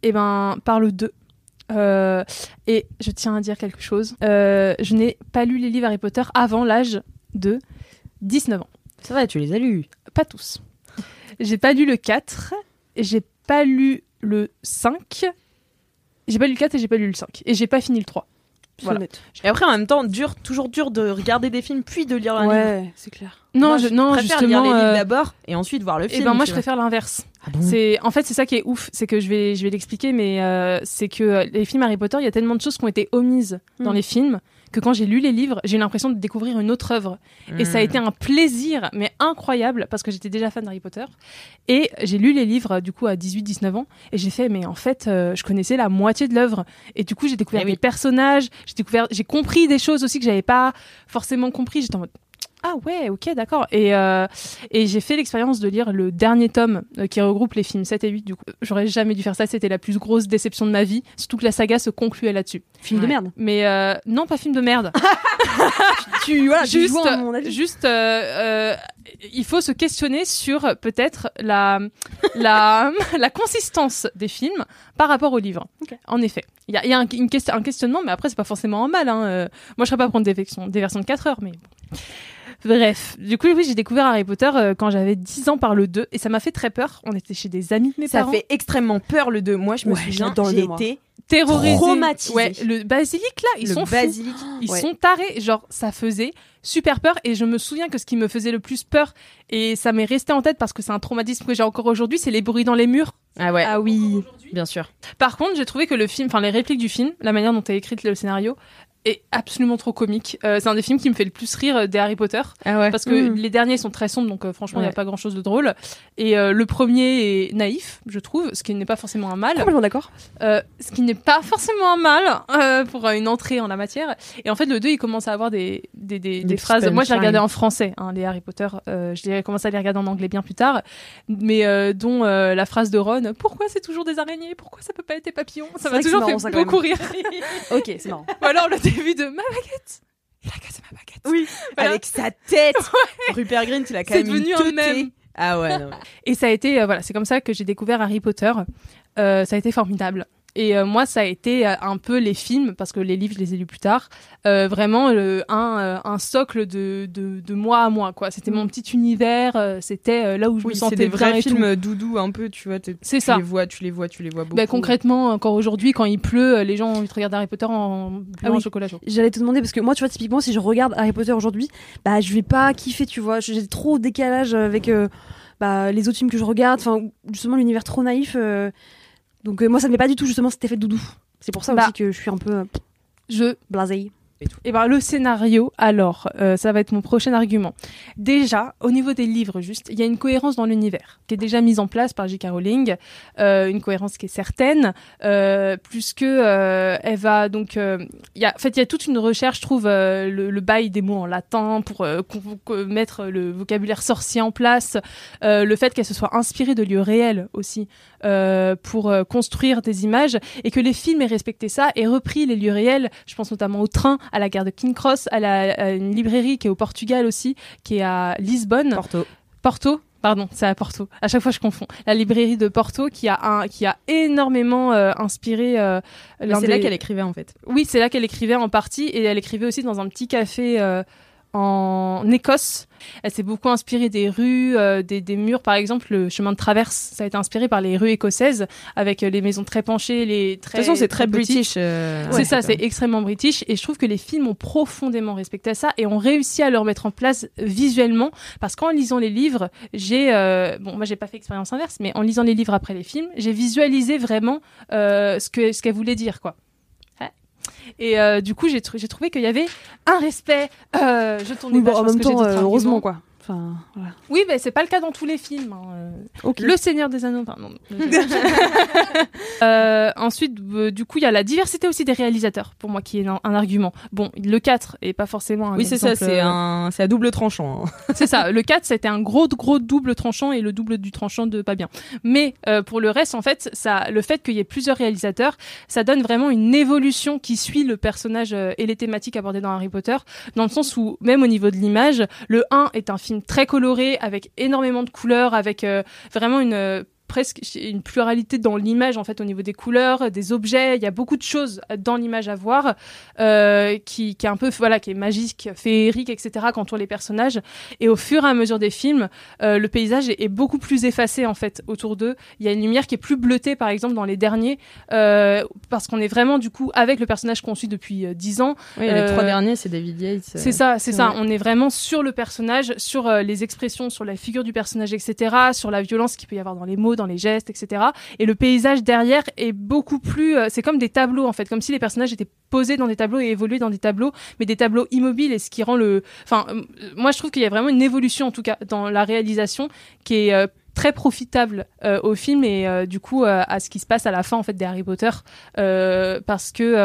eh ben, par le 2. Euh, et je tiens à dire quelque chose. Euh, je n'ai pas lu les livres Harry Potter avant l'âge de 19 ans. C'est vrai, tu les as lus. Pas tous. J'ai pas lu le 4, j'ai pas lu le 5, j'ai pas lu le 4 et j'ai pas lu le 5. Et j'ai pas fini le 3. Voilà. Et après, en même temps, dur, toujours dur de regarder des films puis de lire un livre. Ouais, c'est clair. Non, Moi, je, non préfère justement. lire les livres euh, d'abord et ensuite voir le eh film. ben moi, je vois. préfère l'inverse. Ah bon? C'est en fait c'est ça qui est ouf, c'est que je vais je vais l'expliquer, mais euh, c'est que euh, les films Harry Potter, il y a tellement de choses qui ont été omises dans Mm. les films que quand j'ai lu les livres, j'ai eu l'impression de découvrir une autre œuvre. Et ça a Mm. été un plaisir, mais incroyable, parce que j'étais déjà fan d'Harry Potter. Et j'ai lu les livres, du coup, à 18-19 ans, et j'ai fait, mais en fait, euh, je connaissais la moitié de l'œuvre. Et du coup, j'ai découvert Eh oui. des personnages, j'ai découvert, j'ai compris des choses aussi que j'avais pas forcément compris. J'étais en mode, ah ouais, ok, d'accord. Et, euh, et j'ai fait l'expérience de lire le dernier tome euh, qui regroupe les films 7 et 8. Du coup, j'aurais jamais dû faire ça. C'était la plus grosse déception de ma vie. Surtout que la saga se concluait là-dessus. Film de merde. Mais euh, non, pas film de merde. Tu voilà, tu juste, joues à mon avis. juste, euh, euh, il faut se questionner sur peut-être la, la, la consistance des films par rapport au livre. Ok. En effet, il y a, y a un, une question, un questionnement, mais après c'est pas forcément un mal. Hein. euh. Moi, je serais pas à prendre des versions, des versions de 4 heures, mais bon. Bref, du coup, oui, j'ai découvert Harry Potter euh, quand j'avais 10 ans par le 2 et ça m'a fait très peur. On était chez des amis de mes Ça parents. fait extrêmement peur le 2. Moi, je me Ouais, souviens, j'ai été terrorisé. traumatisée. Ouais, le basilic là, ils le sont fous. basilic. Ils Ouais. sont tarés, genre ça faisait super peur et je me souviens que ce qui me faisait le plus peur et ça m'est resté en tête parce que c'est un traumatisme que j'ai encore aujourd'hui, c'est les bruits dans les murs. Ah ouais, Ah oui. bien sûr. Par contre, j'ai trouvé que le film, enfin les répliques du film, la manière dont est écrite le scénario est absolument trop comique. Euh, c'est un des films qui me fait le plus rire euh, des Harry Potter Ah ouais. parce que Mm. les derniers sont très sombres donc euh, franchement il n'y Ouais. a pas grand chose de drôle et euh, le premier est naïf je trouve ce qui n'est pas forcément un mal Complètement d'accord. Ce qui n'est pas forcément un mal pour une entrée en la matière. Et en fait, le 2, il commence à avoir des, des, des, phrases. Moi, je punchlines. regardé en français, hein, les Harry Potter. Je l'ai commencé à les regarder en anglais bien plus tard. Mais dont la phrase de Ron Pourquoi c'est toujours des araignées? Pourquoi ça peut pas être des papillons? Ça m'a toujours fait ça, beaucoup rire. Ok, c'est marrant. Ou alors le début de Ma baguette Il a cassé ma baguette. Oui, Voilà. avec sa tête. Rupert Grint, il a quand C'est même une devenu un mème. Ah ouais, non. Et ça a été, euh, voilà, c'est comme ça que j'ai découvert Harry Potter. Euh, ça a été formidable. Et euh, moi, ça a été euh, un peu les films, parce que les livres, je les ai lus plus tard, euh, vraiment euh, un, un socle de, de, de moi à moi. quoi. C'était mon petit univers, c'était là où je Oui, me sentais des bien vrais tout. films doudou un peu, tu vois. C'est tu ça. les vois, tu les vois, tu les vois beaucoup. Bah, concrètement, encore aujourd'hui, quand il pleut, les gens ont envie de regarder Harry Potter en Ah oui. chocolat chaud. J'allais te demander parce que moi, tu vois, typiquement, si je regarde Harry Potter aujourd'hui, bah, je vais pas kiffer, tu vois. J'ai trop décalage avec bah, les autres films que je regarde. Enfin, justement, l'univers trop naïf. euh. Donc, euh, moi, ça me met pas du tout, justement, cet effet de doudou. C'est pour ça Bah. aussi que je suis un peu euh, Je blasée. Et ben le scénario, alors, euh, ça va être mon prochain argument. Déjà, au niveau des livres, juste, il y a une cohérence dans l'univers qui est déjà mise en place par J.K. Rowling, euh, une cohérence qui est certaine, euh, plus que euh, elle va donc, euh, y a, en fait, il y a toute une recherche, je trouve, euh, le, le bail des mots en latin pour mettre le vocabulaire sorcier en place, le fait qu'elle se soit inspirée de lieux réels aussi pour construire des images et que les films aient respecté ça et repris les lieux réels. Je pense notamment au train, à la gare de King Cross, à, la, à une librairie qui est au Portugal aussi, qui est à Lisbonne. Porto. Porto, Pardon, c'est à Porto. À chaque fois, je confonds. La librairie de Porto qui a un, qui a énormément euh, inspiré. euh, C'est là qu'elle écrivait en fait. Oui, c'est là qu'elle écrivait en partie et elle écrivait aussi dans un petit café euh, en Écosse. Elle s'est beaucoup inspirée des rues, euh, des, des murs. Par exemple, le chemin de traverse, ça a été inspiré par les rues écossaises avec euh, les maisons très penchées, les De très. toute façon, c'est très british. euh, C'est ouais, ça, c'est extrêmement british et je trouve que les films ont profondément respecté ça et ont réussi à le remettre en place visuellement parce qu'en lisant les livres, j'ai euh, bon moi j'ai pas fait expérience inverse mais en lisant les livres après les films, j'ai visualisé vraiment euh, ce que ce qu'elle voulait dire quoi. Et euh, du coup, j'ai trou- j'ai trouvé qu'il y avait un respect. Euh, je tourne Oui, bon, pages en même temps, euh, heureusement quoi. Enfin, voilà. Oui, mais c'est pas le cas dans tous les films. hein. Le Seigneur des Anneaux, pardon. Euh, ensuite, euh, du coup, il y a la diversité aussi des réalisateurs, pour moi, qui est un, un argument. Bon, le 4 est pas forcément un Oui, c'est ça, c'est euh, un... c'est à double tranchant. hein. c'est ça. Le 4, c'était un gros, gros double tranchant et le double du tranchant de pas bien. Mais euh, pour le reste, en fait, ça, le fait qu'il y ait plusieurs réalisateurs, ça donne vraiment une évolution qui suit le personnage et les thématiques abordées dans Harry Potter, dans le sens où, même au niveau de l'image, le 1 est un film très coloré, avec énormément de couleurs, avec euh, vraiment une... euh, presque une pluralité dans l'image en fait au niveau des couleurs des objets il y a beaucoup de choses dans l'image à voir euh, qui, qui est un peu voilà qui est magique féerique etc qu'entourent les personnages et au fur et à mesure des films euh, le paysage est, est beaucoup plus effacé en fait autour d'eux il y a une lumière qui est plus bleutée par exemple dans les derniers euh, parce qu'on est vraiment du coup avec le personnage qu'on suit depuis euh, 10 ans Oui, les Euh, trois derniers, c'est David Yates. euh, c'est ça, c'est ça. On est vraiment sur le personnage, sur euh, les expressions, sur la figure du personnage, etc., sur la violence qu'il peut y avoir dans les mots, dans les gestes, etc. Et le paysage derrière est beaucoup plus. euh, c'est comme des tableaux en fait, comme si les personnages étaient posés dans des tableaux et évoluaient dans des tableaux, mais des tableaux immobiles. Et ce qui rend le. Enfin, euh, moi je trouve qu'il y a vraiment une évolution en tout cas dans la réalisation qui est euh, très profitable euh, au film et euh, du coup euh, à ce qui se passe à la fin en fait des Harry Potter parce que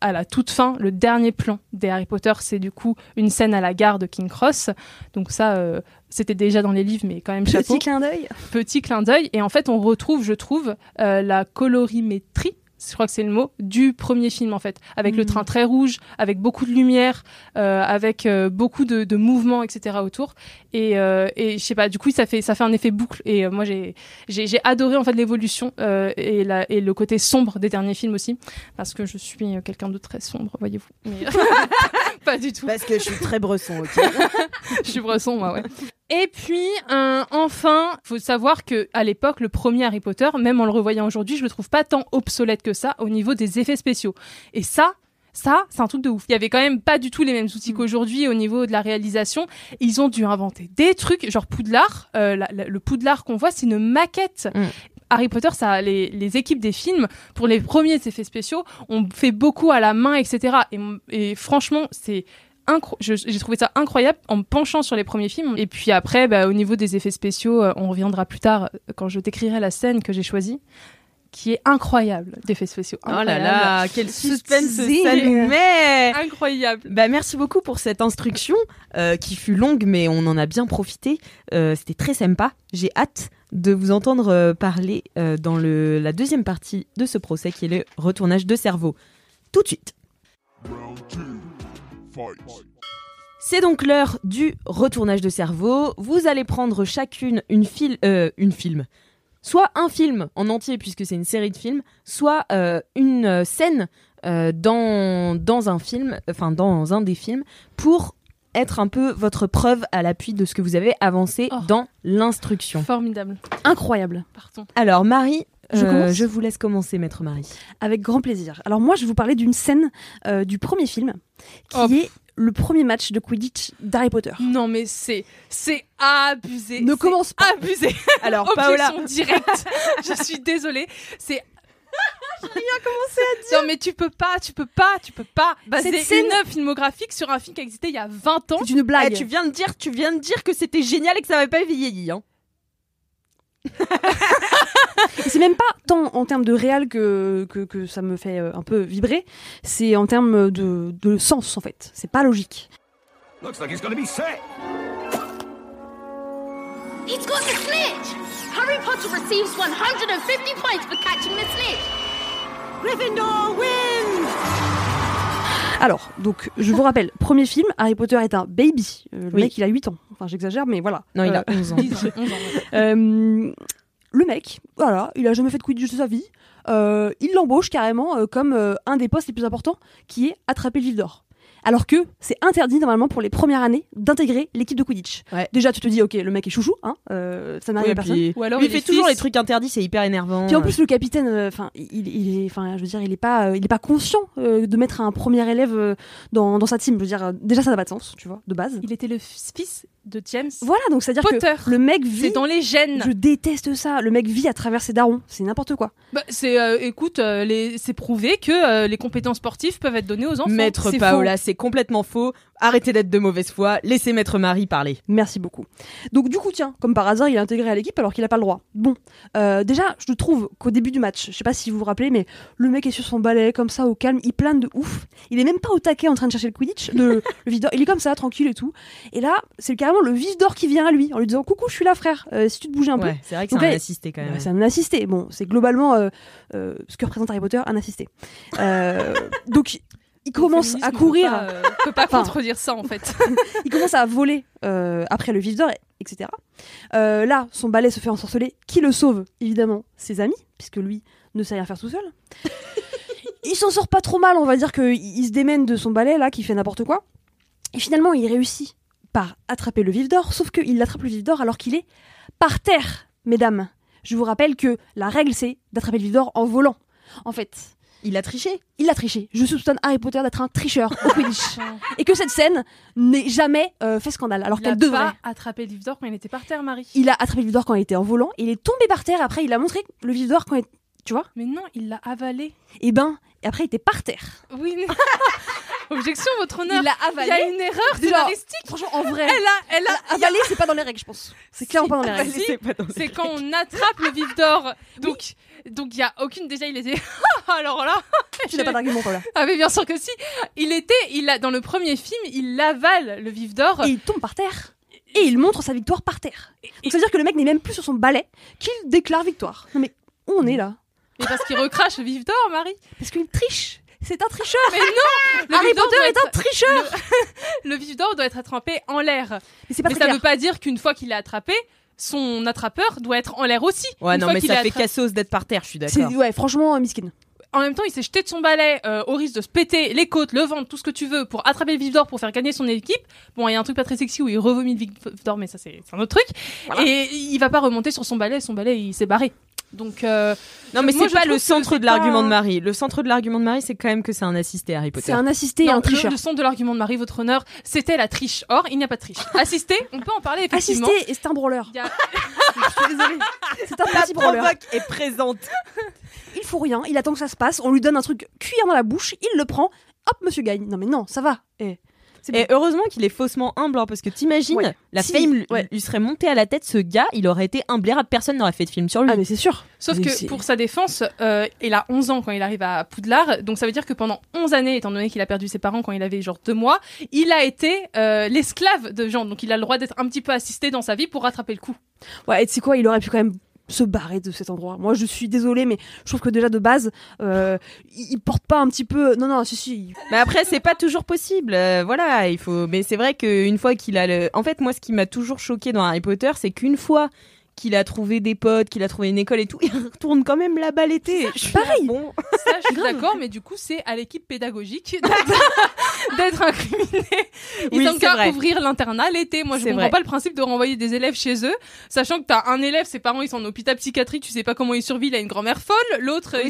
à la toute fin le dernier plan des Harry Potter c'est du coup une scène à la gare de King Cross. Donc ça c'était déjà dans les livres mais quand même chapeau. Petit clin d'œil. petit clin d'œil. Et en fait on retrouve je trouve la colorimétrie je crois que c'est le mot du premier film en fait avec le Mhm. train très rouge avec beaucoup de lumière euh, avec euh, beaucoup de, de mouvements etc autour et, euh, et je sais pas du coup ça fait ça fait un effet boucle et euh, moi j'ai j'ai j'ai adoré en fait l'évolution euh, et la et le côté sombre des derniers films aussi parce que je suis quelqu'un de très sombre voyez-vous Mais- pas du tout Parce que je suis très bresson, ok. je suis bresson, moi, ouais. Et puis, euh, enfin, faut savoir que à l'époque, le premier Harry Potter, même en le revoyant aujourd'hui, je le trouve pas tant obsolète que ça au niveau des effets spéciaux. Et ça, ça, c'est un truc de ouf. Il y avait quand même pas du tout les mêmes outils qu'aujourd'hui au niveau de la réalisation. Ils ont dû inventer des trucs, genre Poudlard. euh, la- la- le Poudlard qu'on voit, c'est une maquette. Mm. Harry Potter, ça, les, les équipes des films, pour les premiers effets spéciaux, ont fait beaucoup à la main, etc. Et, et franchement, c'est j'ai trouvé ça incroyable en me penchant sur les premiers films. Et puis après, bah, au niveau des effets spéciaux, euh, on reviendra plus tard euh, quand je décrirai la scène que j'ai choisie, qui est incroyable d'effets spéciaux. Oh là là, quel suspense teasing. ça nous met Incroyable. Bah, merci beaucoup pour cette instruction euh, qui fut longue, mais on en a bien profité. Euh, C'était très sympa. J'ai hâte de vous entendre euh, parler euh, dans le, la deuxième partie de ce procès qui est le retournage de cerveau. Tout de suite. C'est donc l'heure du retournage de cerveau. Vous allez prendre chacune une, fil euh, une film. Soit un film en entier, puisque c'est une série de films, soit euh, une scène euh, dans, dans un film, enfin dans un des films, pour être un peu votre preuve à l'appui de ce que vous avez avancé Oh. dans l'instruction. Formidable. Incroyable. Partons. Alors Marie, Je euh, commence je vous laisse commencer, maître Marie. Avec grand plaisir. Alors moi, je vais vous parler d'une scène euh, du premier film qui Oh. est le premier match de Quidditch d'Harry Potter. Non mais c'est c'est abusé. Ne commence pas. Abusé. Alors Paola, directe. je suis désolée. C'est J'ai rien commencé à dire. Non mais tu peux pas, tu peux pas, tu peux pas baser Cette scène- une œuvre filmographique sur un film qui existait il y a 20 ans. C'est une blague. eh, tu viens de dire, tu viens de dire que c'était génial et que ça n'avait pas vieilli. Hein. C'est même pas tant en termes de réel que, que, que ça me fait euh, un peu vibrer, c'est en termes de, de sens en fait. C'est pas logique. Looks like he's gonna be set. He's got the snitch! Harry Potter receives 150 points for catching the snitch! Gryffindor wins! Alors, donc, je vous rappelle, premier film, Harry Potter est un baby. Euh, le Oui. mec, il a 8 ans. Enfin, j'exagère, mais voilà. Non, il Euh, a 11 ans. 10 ans, 11 ans, ouais. Euh, le mec, voilà, il a jamais fait de Quidditch de sa vie. Euh, il l'embauche carrément euh, comme euh, un des postes les plus importants, qui est attraper le vif d'or. Alors que c'est interdit normalement pour les premières années d'intégrer l'équipe de Quidditch. Ouais. Déjà, tu te dis, ok, le mec est chouchou, hein, euh, ça n'arrive Oui, à personne. puis- Ou alors il il fait toujours fils. les trucs interdits, c'est hyper énervant. Puis en plus le capitaine, euh, enfin, il, il est, enfin, je veux dire, il est pas, euh, il est pas conscient euh, de mettre un premier élève euh, dans, dans sa team. Je veux dire, euh, déjà ça n'a pas de sens, tu vois, de base. Il était le fils de James Voilà, donc c'est à dire Potter. que le mec vit. C'est dans les gènes. Je déteste ça. Le mec vit à travers ses darons. C'est n'importe quoi. Bah, c'est, euh, écoute, euh, les- c'est prouvé que euh, les compétences sportives peuvent être données aux enfants. Maître C'est Paola, c'est complètement faux. Arrêtez d'être de mauvaise foi. Laissez Maître Marie parler. Merci beaucoup. Donc du coup, tiens, comme par hasard, il est intégré à l'équipe alors qu'il n'a pas le droit. Bon, euh, déjà, je trouve qu'au début du match, je sais pas si vous vous rappelez, mais le mec est sur son balai comme ça au calme, il plane de ouf. Il est même pas au taquet en train de chercher le Quidditch, le, le vif d'or. Il est comme ça, tranquille et tout. Et là, c'est carrément le vif d'or qui vient à lui en lui disant coucou, je suis là, frère. Euh, si tu te bougeais un peu. C'est vrai que c'est un là, assisté quand même. Ouais, c'est un assisté. Bon, c'est globalement euh, ce que représente Harry Potter, un assisté. Donc, il commence à courir. Peut pas, euh, peut pas contredire ça en fait. il commence à voler euh, après le vif d'or, etc. Euh, là, son balai se fait ensorceler. Qui le sauve? Évidemment, ses amis, puisque lui ne sait rien faire tout seul. il s'en sort pas trop mal, on va dire qu'il il se démène de son balai, là, qui fait n'importe quoi. Et finalement, il réussit par attraper le vif d'or, sauf qu'il attrape le vif d'or alors qu'il est par terre, mesdames. Je vous rappelle que la règle, c'est d'attraper le vif d'or en volant. En fait, Il a triché. il a triché. Je soupçonne Harry Potter d'être un tricheur au Quidditch. Et que cette scène n'ait jamais euh, fait scandale, alors Il a qu'elle devrait. pas attrapé le d'or quand il était par terre, Marie. Il a attrapé le vif d'or quand il était en volant, il est tombé par terre, après il a montré le vif d'or quand il... Tu vois? Mais non, il l'a avalé. Et ben, et après il était par terre. Oui. mais- Objection, votre honneur. Il Il avalé. y a une erreur Déjà, scénaristique. Franchement, en vrai, Elle a, elle a, avaler, c'est pas dans les règles, je pense. C'est clairement pas dans les règles. avalé, C'est quand on attrape le vif d'or. Donc, donc il y a aucune. Déjà, il était. Alors là. Tu n'as pas d'argument, Paula. Ah mais bien sûr que si. Il était, il a dans le premier film, il avale le vif d'or. Et il tombe par terre. Et il montre sa victoire par terre. Donc ça veut dire que le mec n'est même plus sur son balai qu'il déclare victoire. Non mais où on est là Mais parce qu'il recrache le vif d'or, Marie. Parce qu'il triche. C'est un tricheur. Mais non. Le Harry vif d'or Potter doit est un être- tricheur. Le, le vif d'or doit être attrapé en l'air. Mais pas Mais ça clair. veut pas dire qu'une fois qu'il est attrapé, son attrapeur doit être en l'air aussi. Ouais, Une non, fois mais ça fait cassos d'être par terre, je suis d'accord. ouais, franchement miskin. En même temps, il s'est jeté de son balai euh, au risque de se péter les côtes, le ventre, tout ce que tu veux pour attraper le vif d'or pour faire gagner son équipe. Bon, il y a un truc pas très sexy où il revomit le vif d'or, mais ça c'est c'est un autre truc. Et il va pas remonter sur son balai, son balai il s'est barré. Donc euh, Non, mais Moi, c'est pas le centre de l'argument de Marie. Le centre de l'argument de Marie, c'est quand même que c'est un assisté Harry Potter. C'est un assisté et un le, tricheur. le son de l'argument de Marie, votre honneur, c'était la triche. Or, il n'y a pas de triche. Assisté, on peut en parler effectivement. Assisté et c'est un y a- Je suis désolée. C'est un La petit provoque est présente. Il faut rien, il attend que ça se passe, on lui donne un truc cuillère dans la bouche, il le prend, hop, monsieur gagne. Non mais non, ça va. Eh. Et heureusement qu'il est faussement humble, hein, parce que t'imagines, Ouais. la Si, fame lui- ouais. lui serait montée à la tête, ce gars, il aurait été humblérable, personne n'aurait fait de film sur lui. Ah mais c'est sûr. Sauf Mais que pour sa défense, euh, il a 11 ans quand il arrive à Poudlard, donc ça veut dire que pendant 11 années, étant donné qu'il a perdu ses parents quand il avait genre deux mois, il a été euh, l'esclave de Jean, donc il a le droit d'être un petit peu assisté dans sa vie pour rattraper le coup. Ouais, et tu sais quoi, il aurait pu quand même se barrer de cet endroit. Moi je suis désolée, mais je trouve que déjà de base, euh, il, il porte pas un petit peu... Non, non, si, si. Mais après, c'est pas toujours possible. euh, voilà, il faut. Mais c'est vrai qu'une fois qu'il a le. En fait, moi, ce qui m'a toujours choqué dans Harry Potter, c'est qu'une fois qu'il a trouvé des potes, qu'il a trouvé une école et tout, il retourne quand même là-bas l'été. Je suis là, Pareil. Bon. Ça, je suis d'accord, mais du coup, c'est à l'équipe pédagogique d'être- incriminé. Ils Oui, ont qu'à ouvrir l'internat l'été. Moi, je C'est comprends vrai. pas le principe de renvoyer des élèves chez eux, sachant que t'as un élève, ses parents ils sont en hôpital psychiatrique, tu sais pas comment il survit, il a une grand-mère folle. L'autre, pas-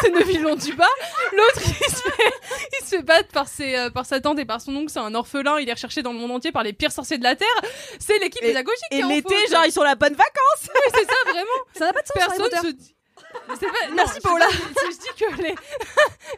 c'est Neuvillon du bas. L'autre, il se fait, il se fait battre par ses, euh, par sa tante et par son oncle. C'est un orphelin. Il est recherché dans le monde entier par les pires sorciers de la terre. C'est l'équipe pédagogique. Et l'été, genre, ils sont la bonne vacances. Oui, c'est ça vraiment. Ça n'a pas de sens, Personne se dit. C'est pas- non, Merci, Paola. Je, je dis que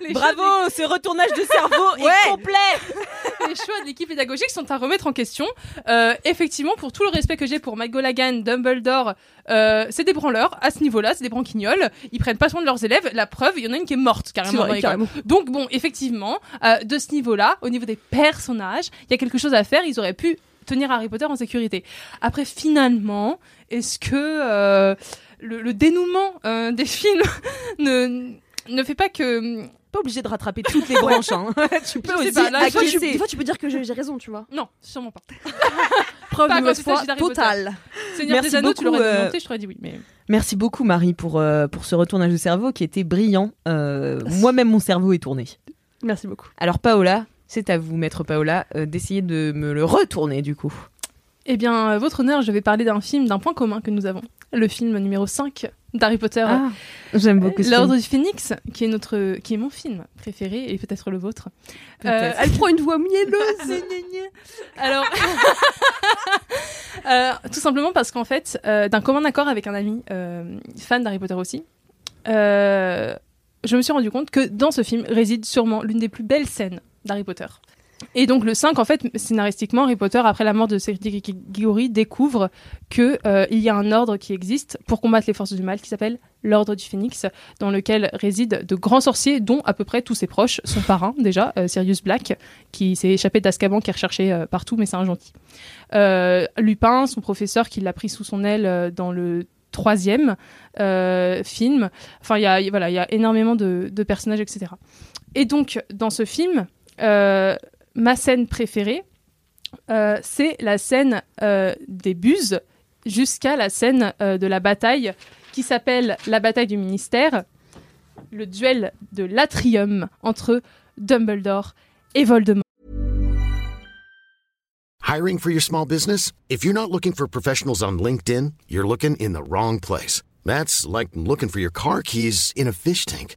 les, Bravo, ce retournage de cerveau Ouais. est complet. les choix de l'équipe pédagogique sont à remettre en question. Euh, effectivement, pour tout le respect que j'ai pour McGonagall, Dumbledore, euh, c'est des branleurs à ce niveau-là, c'est des branquignoles. Ils prennent pas soin de leurs élèves. La preuve, il y en a une qui est morte vrai, carrément. Donc bon, effectivement, euh, de ce niveau-là, au niveau des personnages, il y a quelque chose à faire. Ils auraient pu tenir Harry Potter en sécurité. Après, finalement, est-ce que euh, le, le dénouement euh, des films ne ne fait pas que pas obligé de rattraper toutes les branches. hein. tu peux aussi pas, là, Des fois, tu, acquiescer. des fois, tu peux dire que j'ai raison, tu vois. Non, sûrement pas. Preuve Pas de foi totale. Seigneur Merci des Anneaux, tu beaucoup, l'aurais euh, démonté, je t'aurais dit oui. Mais... Merci beaucoup Marie pour, euh, pour ce retournage de cerveau qui était brillant. Euh, Moi-même mon cerveau est tourné. Merci beaucoup. Alors Paola, c'est à vous, maître Paola, euh, d'essayer de me le retourner du coup. Eh bien, euh, votre honneur, je vais parler d'un film, d'un point commun que nous avons. Le film numéro 5 d'Harry Potter. Ah, j'aime beaucoup L'Ordre du Phénix, qui est, notre, qui est mon film préféré et peut-être le vôtre. Peut-être. Elle prend une voix mielleuse. Alors, euh, tout simplement parce qu'en fait, euh, d'un commun accord avec un ami euh, fan d'Harry Potter aussi, euh, je me suis rendu compte que dans ce film réside sûrement l'une des plus belles scènes d'Harry Potter. Et donc le 5, en fait, scénaristiquement, Harry Potter, après la mort de Cédric Diggory, découvre que euh, y a un ordre qui existe pour combattre les forces du mal qui s'appelle l'Ordre du Phénix, dans lequel résident de grands sorciers, dont à peu près tous ses proches, son parrain déjà, euh, Sirius Black, qui s'est échappé d'Azkaban, qui est recherché euh, partout, mais c'est un gentil. Euh, Lupin, son professeur, qui l'a pris sous son aile dans le troisième film. Enfin, il y a, il- voilà, il y a énormément de, personnages, etc. Et donc, dans ce film, ma scène préférée, euh, c'est la scène euh, des buses jusqu'à la scène euh, de la bataille qui s'appelle la bataille du ministère, le duel de l'atrium entre Dumbledore et Voldemort. Hiring for your small business? If you're not looking for professionals on LinkedIn, you're looking in the wrong place. That's like looking for your car keys in a fish tank.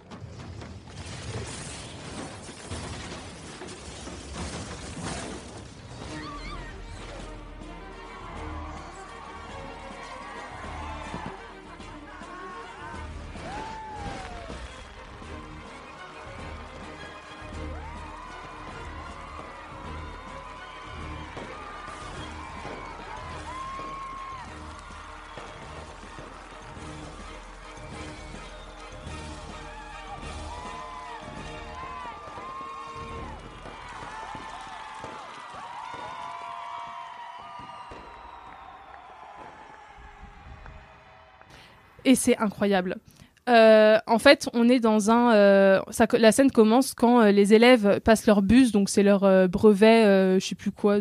Et c'est incroyable. Euh, en fait, on est dans un. euh, ça, la scène commence quand euh, les élèves passent leur bus, donc c'est leur brevet, je sais plus quoi,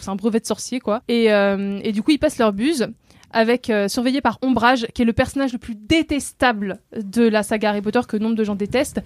c'est un brevet de sorcier quoi. Et, et du coup, ils passent leur bus avec surveillé par Ombrage, qui est le personnage le plus détestable de la saga Harry Potter que nombre de gens détestent.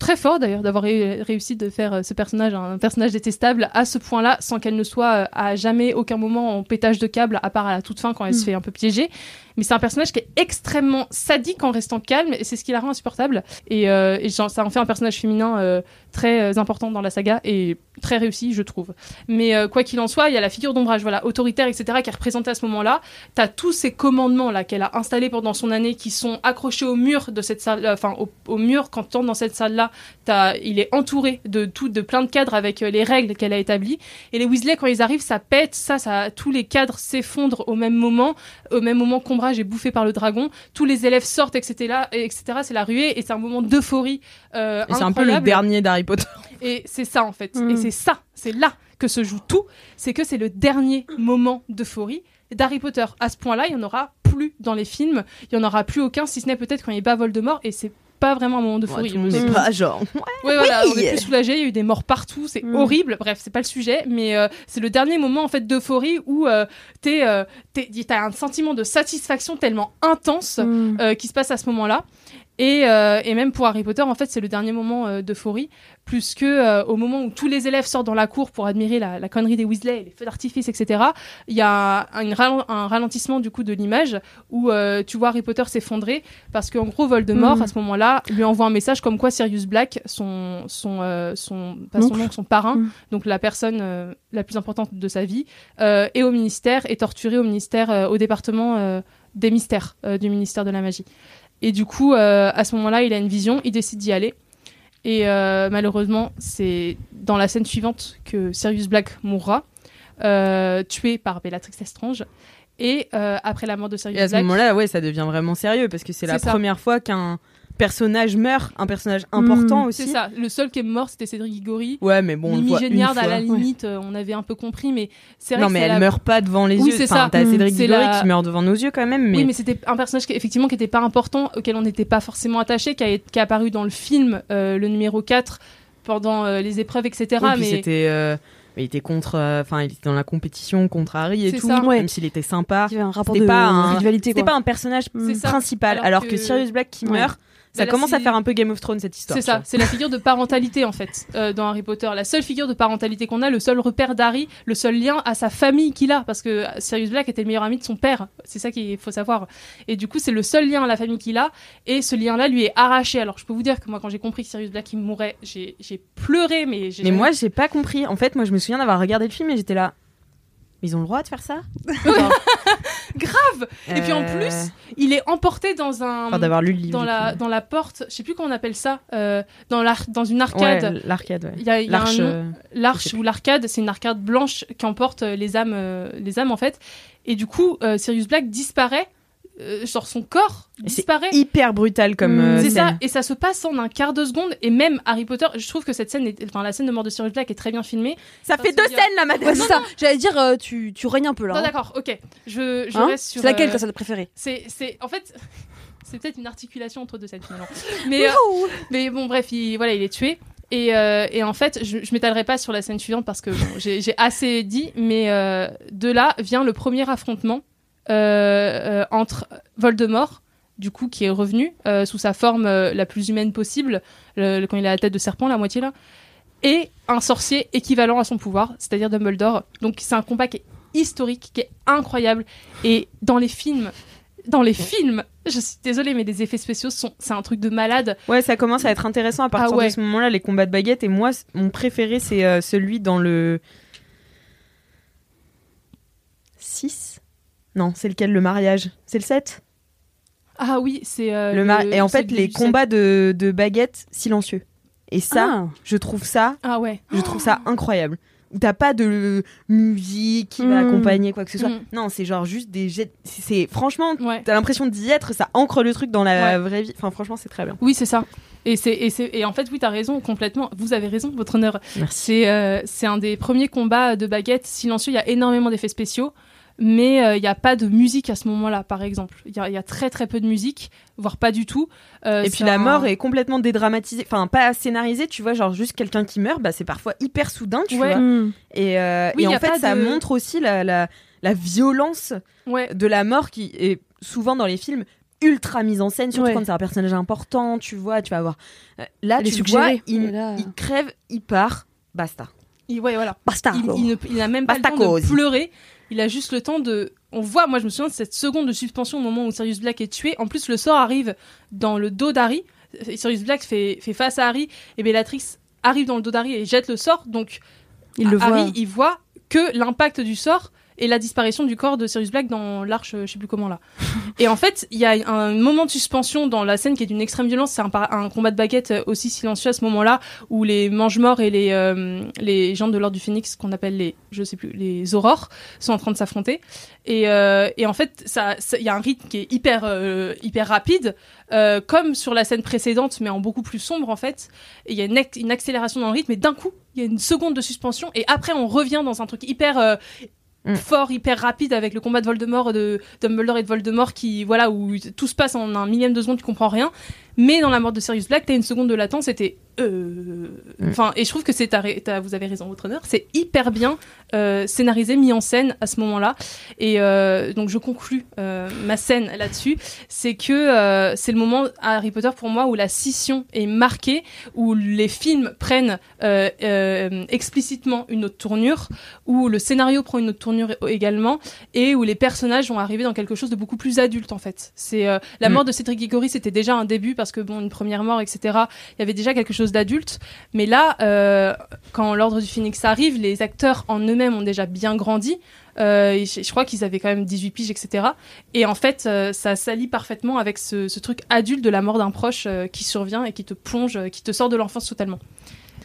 Très fort d'ailleurs d'avoir ré- réussi de faire ce personnage un personnage détestable à ce point-là, sans qu'elle ne soit à jamais aucun moment en pétage de câble, à part à la toute fin quand elle se Mm. fait un peu piéger mais c'est un personnage qui est extrêmement sadique en restant calme et c'est ce qui la rend insupportable. Et, euh, ça en fait un personnage féminin euh, très euh, important dans la saga et très réussi je trouve. Mais quoi qu'il en soit il y a la figure d'ombrage voilà autoritaire etc qui est représentée à ce moment là t'as tous ces commandements là qu'elle a installés pendant son année qui sont accrochés au mur de cette salle enfin au, mur quand tu entres dans cette salle là t'as il est entouré de tout de plein de cadres avec les règles qu'elle a établies. Et les Weasley quand ils arrivent ça pète ça ça tous les cadres s'effondrent au même moment au même moment est bouffé par le dragon, tous les élèves sortent, etc. Là, etc. C'est la ruée et c'est un moment d'euphorie. Euh, Et c'est un peu le dernier d'Harry Potter. Et c'est ça en fait. Mm. Et c'est ça, c'est là que se joue tout. C'est que c'est le dernier moment d'euphorie d'Harry Potter. À ce point-là, il n'y en aura plus dans les films. Il n'y en aura plus aucun, si ce n'est peut-être quand il bat Voldemort. Et c'est pas vraiment un moment le monde On n'est est- pas genre. Ouais, voilà, Oui. on est plus soulagé. Il y a eu des morts partout, c'est Mm. horrible. Bref, c'est pas le sujet, mais euh, c'est le dernier moment en fait d'euphorie où euh, t'es, euh, t'es- t'as un sentiment de satisfaction tellement intense Mm. euh, qui se passe à ce moment-là. Et, euh, et même pour Harry Potter, en fait, c'est le dernier moment euh, d'euphorie, plus que euh, au moment où tous les élèves sortent dans la cour pour admirer la, la connerie des Weasley, les feux d'artifice, etc. Il y a un, ralen- un ralentissement du coup de l'image où tu vois Harry Potter s'effondrer parce qu'en gros Voldemort Mhm. à ce moment-là lui envoie un message comme quoi Sirius Black, son son son pas son Oncle. oncle, son parrain, Mhm. donc la personne la plus importante de sa vie, est au ministère, est torturé au ministère, au département des mystères du ministère de la magie. Et du coup, euh, à ce moment-là, il a une vision, il décide d'y aller. Et euh, malheureusement, c'est dans la scène suivante que Sirius Black mourra. euh, tué par Bellatrix Lestrange. Et après la mort de Sirius Et à ce Black, moment-là, ouais, ça devient vraiment sérieux parce que c'est la ça. première fois qu'un personnage meurt, un personnage important Mm, aussi. c'est ça. Le seul qui est mort, c'était Cédric Grigori. Ouais, mais bon, on le Mimi voit une Géniard, à la limite, euh, on avait un peu compris, mais c'est vrai Non, que mais elle la- meurt pas devant les Oui, yeux. c'est Enfin, ça. T'as. Cédric C'est Diggory la- qui meurt devant nos yeux quand même. Mais... Oui, mais c'était un personnage qui, effectivement qui n'était pas important, auquel on n'était pas forcément attaché, qui, a, qui est apparu dans le film, euh, le numéro 4, pendant euh, les épreuves, etc. Mais c'était. euh, mais il était contre. euh, Enfin, il était dans la compétition contre Harry et C'est tout. ça. Même s'il était sympa. Il y avait un rapport C'était de pas un- rivalité. C'était quoi. pas un personnage principal. Alors Alors, que- que... Sirius Black qui Ouais. meurt, ça Bah commence à faire un peu Game of Thrones cette histoire. C'est ça, c'est la figure de parentalité en fait euh, dans Harry Potter. La seule figure de parentalité qu'on a, le seul repère d'Harry, le seul lien à sa famille qu'il a, parce que Sirius Black était le meilleur ami de son père. C'est ça qu'il faut savoir. Et du coup, c'est le seul lien à la famille qu'il a, et ce lien-là lui est arraché. Alors, je peux vous dire que moi, quand j'ai compris que Sirius Black il mourait, j'ai j'ai pleuré, mais j'ai Mais jamais- moi, j'ai pas compris. En fait, moi, je me souviens d'avoir regardé le film et j'étais là. Mais Ils ont le droit de faire ça grave. Et puis en Euh, plus, il est emporté dans un Enfin, d'avoir lu le livre. dans du la coup. dans la porte. Je sais plus comment on appelle ça. euh, dans l'ar- dans une arcade. Ouais, l'arcade, ouais. Il y a, il y a un L'arche. nom. euh, je L'arche ou l'arcade, c'est une arcade blanche qui emporte euh, les âmes, euh, les âmes en fait. Et du coup, euh, Sirius Black disparaît, euh, genre son corps Et c'est disparaît. hyper brutal comme. Mm. euh, C'est ça, et ça se passe en un quart de seconde. Et même Harry Potter, je trouve que cette scène, est, enfin la scène de mort de Sirius Black est très bien filmée. Ça fait deux scènes là, madame. Ouais, c'est ça. J'allais dire, euh, tu, tu règnes un peu là. Non, hein. d'accord, ok. Je, je Hein reste sur. C'est laquelle euh, ta scène préférée? C'est, c'est, en fait, c'est peut-être une articulation entre deux scènes finalement. Mais, euh, mais bon, bref, il, voilà, il est tué. Et, euh, et en fait, je, je m'étalerai pas sur la scène suivante parce que bon, j'ai, j'ai assez dit, mais euh, de là vient le premier affrontement entre Voldemort, du coup, qui est revenu euh, sous sa forme euh, la plus humaine possible, le- le- quand il a la tête de serpent, la moitié là, et un sorcier équivalent à son pouvoir, c'est-à-dire Dumbledore. Donc c'est un combat qui est historique, qui est incroyable. Et dans les films, dans les films, je suis désolée, mais les effets spéciaux sont, c'est un truc de malade. Ouais, ça commence à être intéressant à partir Ah ouais. de ce moment-là, les combats de baguettes. Et moi, mon préféré, c'est euh, celui dans le 6 Non, c'est lequel le mariage? C'est le 7 Ah oui, c'est euh, le Et en fait, les combats de, de baguettes silencieux. Et ça, Ah. je trouve ça, Ah ouais. je trouve ça incroyable. Où T'as pas de musique qui va Mm. accompagner quoi que ce soit. Mm. Non, c'est genre juste des jets. C'est franchement, Ouais. t'as l'impression d'y être. Ça ancre le truc dans la Ouais. vraie vie. Enfin, franchement, c'est très bien. Oui, c'est ça. Et, c'est, et, c'est, et en fait, oui, t'as raison, complètement. Vous avez raison, votre honneur. C'est, euh, c'est un des premiers combats de baguettes silencieux. Il y a énormément d'effets spéciaux, mais euh, il n'y a pas de musique à ce moment-là, par exemple. Il y a, il y a très très peu de musique, voire pas du tout. Euh, Et puis la un- mort est complètement dédramatisée, enfin pas scénarisée, tu vois, genre juste quelqu'un qui meurt, bah c'est parfois hyper soudain, tu Ouais. vois. Mm. Et, euh, Oui, et y en fait, ça de- montre aussi la, la, la violence Ouais. de la mort qui est souvent dans les films ultra mise en scène, surtout Ouais. quand c'est un personnage important, tu vois, tu vas avoir. euh, Là, Elle tu le vois, il, Et là- il crève, il part, basta. Il, ouais, voilà. Basta. Il, il n'a même pas le Basta temps de pleurer. Il a juste le temps de. On voit, moi je me souviens de cette seconde de suspension au moment où Sirius Black est tué. En plus, le sort arrive dans le dos d'Harry. Sirius Black fait, fait face à Harry et Bellatrix arrive dans le dos d'Harry et jette le sort. Donc Il le Harry, voit. il voit que l'impact du sort et la disparition du corps de Sirius Black dans l'arche, euh, je sais plus comment là. et en fait, il y a un moment de suspension dans la scène qui est d'une extrême violence. C'est un, combat de baguette euh, aussi silencieux à ce moment-là où les mange-morts et les, euh, les gens de l'ordre du phénix, qu'on appelle les, je sais plus, les aurores, sont en train de s'affronter. Et, en fait, il y a un rythme qui est hyper, hyper rapide, comme sur la scène précédente, mais en beaucoup plus sombre en fait. Il y a une, ac- une accélération dans le rythme, et d'un coup, il y a une seconde de suspension, et après, on revient dans un truc hyper Mm. fort, hyper rapide avec le combat de Voldemort, de Dumbledore et de Voldemort, qui voilà où tout se passe en un millième de seconde, tu comprends rien. Mais dans la mort de Sirius Black, t'as une seconde de latence, c'était euh... Mm. enfin, et je trouve que c'est vous avez raison, votre honneur, c'est hyper bien euh, scénarisé, mis en scène à ce moment-là. Et euh, donc je conclus euh, ma scène là-dessus, c'est que c'est le moment à Harry Potter pour moi où la scission est marquée, où les films prennent explicitement une autre tournure, où le scénario prend une autre tournure également, et où les personnages vont arriver dans quelque chose de beaucoup plus adulte en fait. C'est la Mm. mort de Cédric Diggory, c'était déjà un début parce que bon, une première mort, etc. Il y avait déjà quelque chose d'adulte, mais là, euh, quand l'ordre du Phoenix arrive, les acteurs en eux-mêmes ont déjà bien grandi. Euh, je, crois qu'ils avaient quand même 18 piges, etc. Et en fait, euh, ça s'allie parfaitement avec ce, ce truc adulte de la mort d'un proche qui survient et qui te plonge, qui te sort de l'enfance totalement.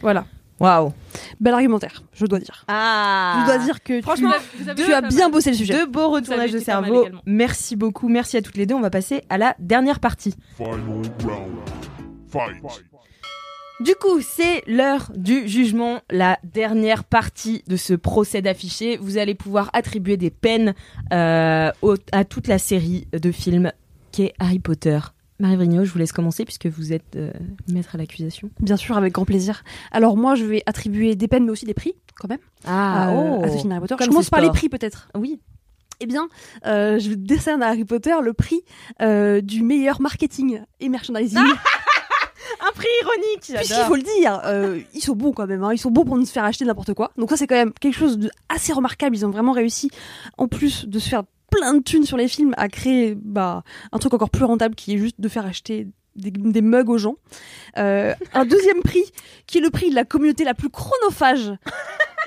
Voilà. Waouh. Bel argumentaire, je dois dire. Ah. Je dois dire que Franchement, tu, vous avez tu été as bien mal. bossé le sujet. Deux beaux retournages de cerveau. Merci beaucoup, merci à toutes les deux. On va passer à la dernière partie. Final round. Fight. Du coup, c'est l'heure du jugement, la dernière partie de ce procès d'affiché. Vous allez pouvoir attribuer des peines euh, au- à toute la série de films qu'est Harry Potter. Marie Vrigno, je vous laisse commencer puisque vous êtes euh, maître à l'accusation. Bien sûr, avec grand plaisir. Alors moi, je vais attribuer des peines, mais aussi des prix, quand même, Ah, euh, à ce film Harry Potter. Je commence par les prix, peut-être. Oui. Eh bien, euh, je décerne à Harry Potter le prix euh, du meilleur marketing et merchandising. Un prix ironique. Puisqu'il faut le dire, euh, ils sont bons quand même. hein. Ils sont bons pour nous faire acheter n'importe quoi. Donc ça, c'est quand même quelque chose de assez remarquable. Ils ont vraiment réussi, en plus de se faire plein de thunes sur les films, à créer bah, un truc encore plus rentable qui est juste de faire acheter des, mugs aux gens. Euh, un deuxième prix, qui est le prix de la communauté la plus chronophage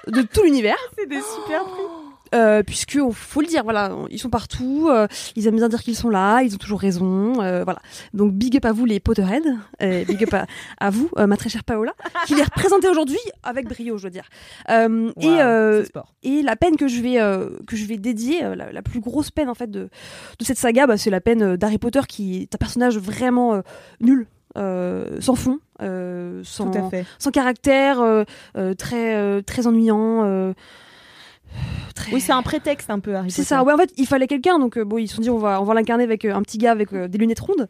de tout l'univers. C'est des super prix. Euh, puisque faut le dire, voilà, ils sont partout, euh, ils aiment bien dire qu'ils sont là, ils ont toujours raison, euh, voilà. Donc big up à vous les Potterheads, euh, big up à, à vous, euh, ma très chère Paola, qui les représentez aujourd'hui avec brio, je dois dire. Euh, et, euh, et la peine que je vais euh, que je vais dédier, la, la plus grosse peine en fait de de cette saga, bah, c'est la peine d'Harry Potter qui est un personnage vraiment nul. euh, sans fond, euh, sans, sans caractère, euh, très euh, très ennuyant. Très- Oui, c'est un prétexte un peu Harry c'est ça, ouais, en fait, il fallait quelqu'un, donc euh, bon, ils se sont dit, on va, on va l'incarner avec euh, un petit gars avec euh, des lunettes rondes,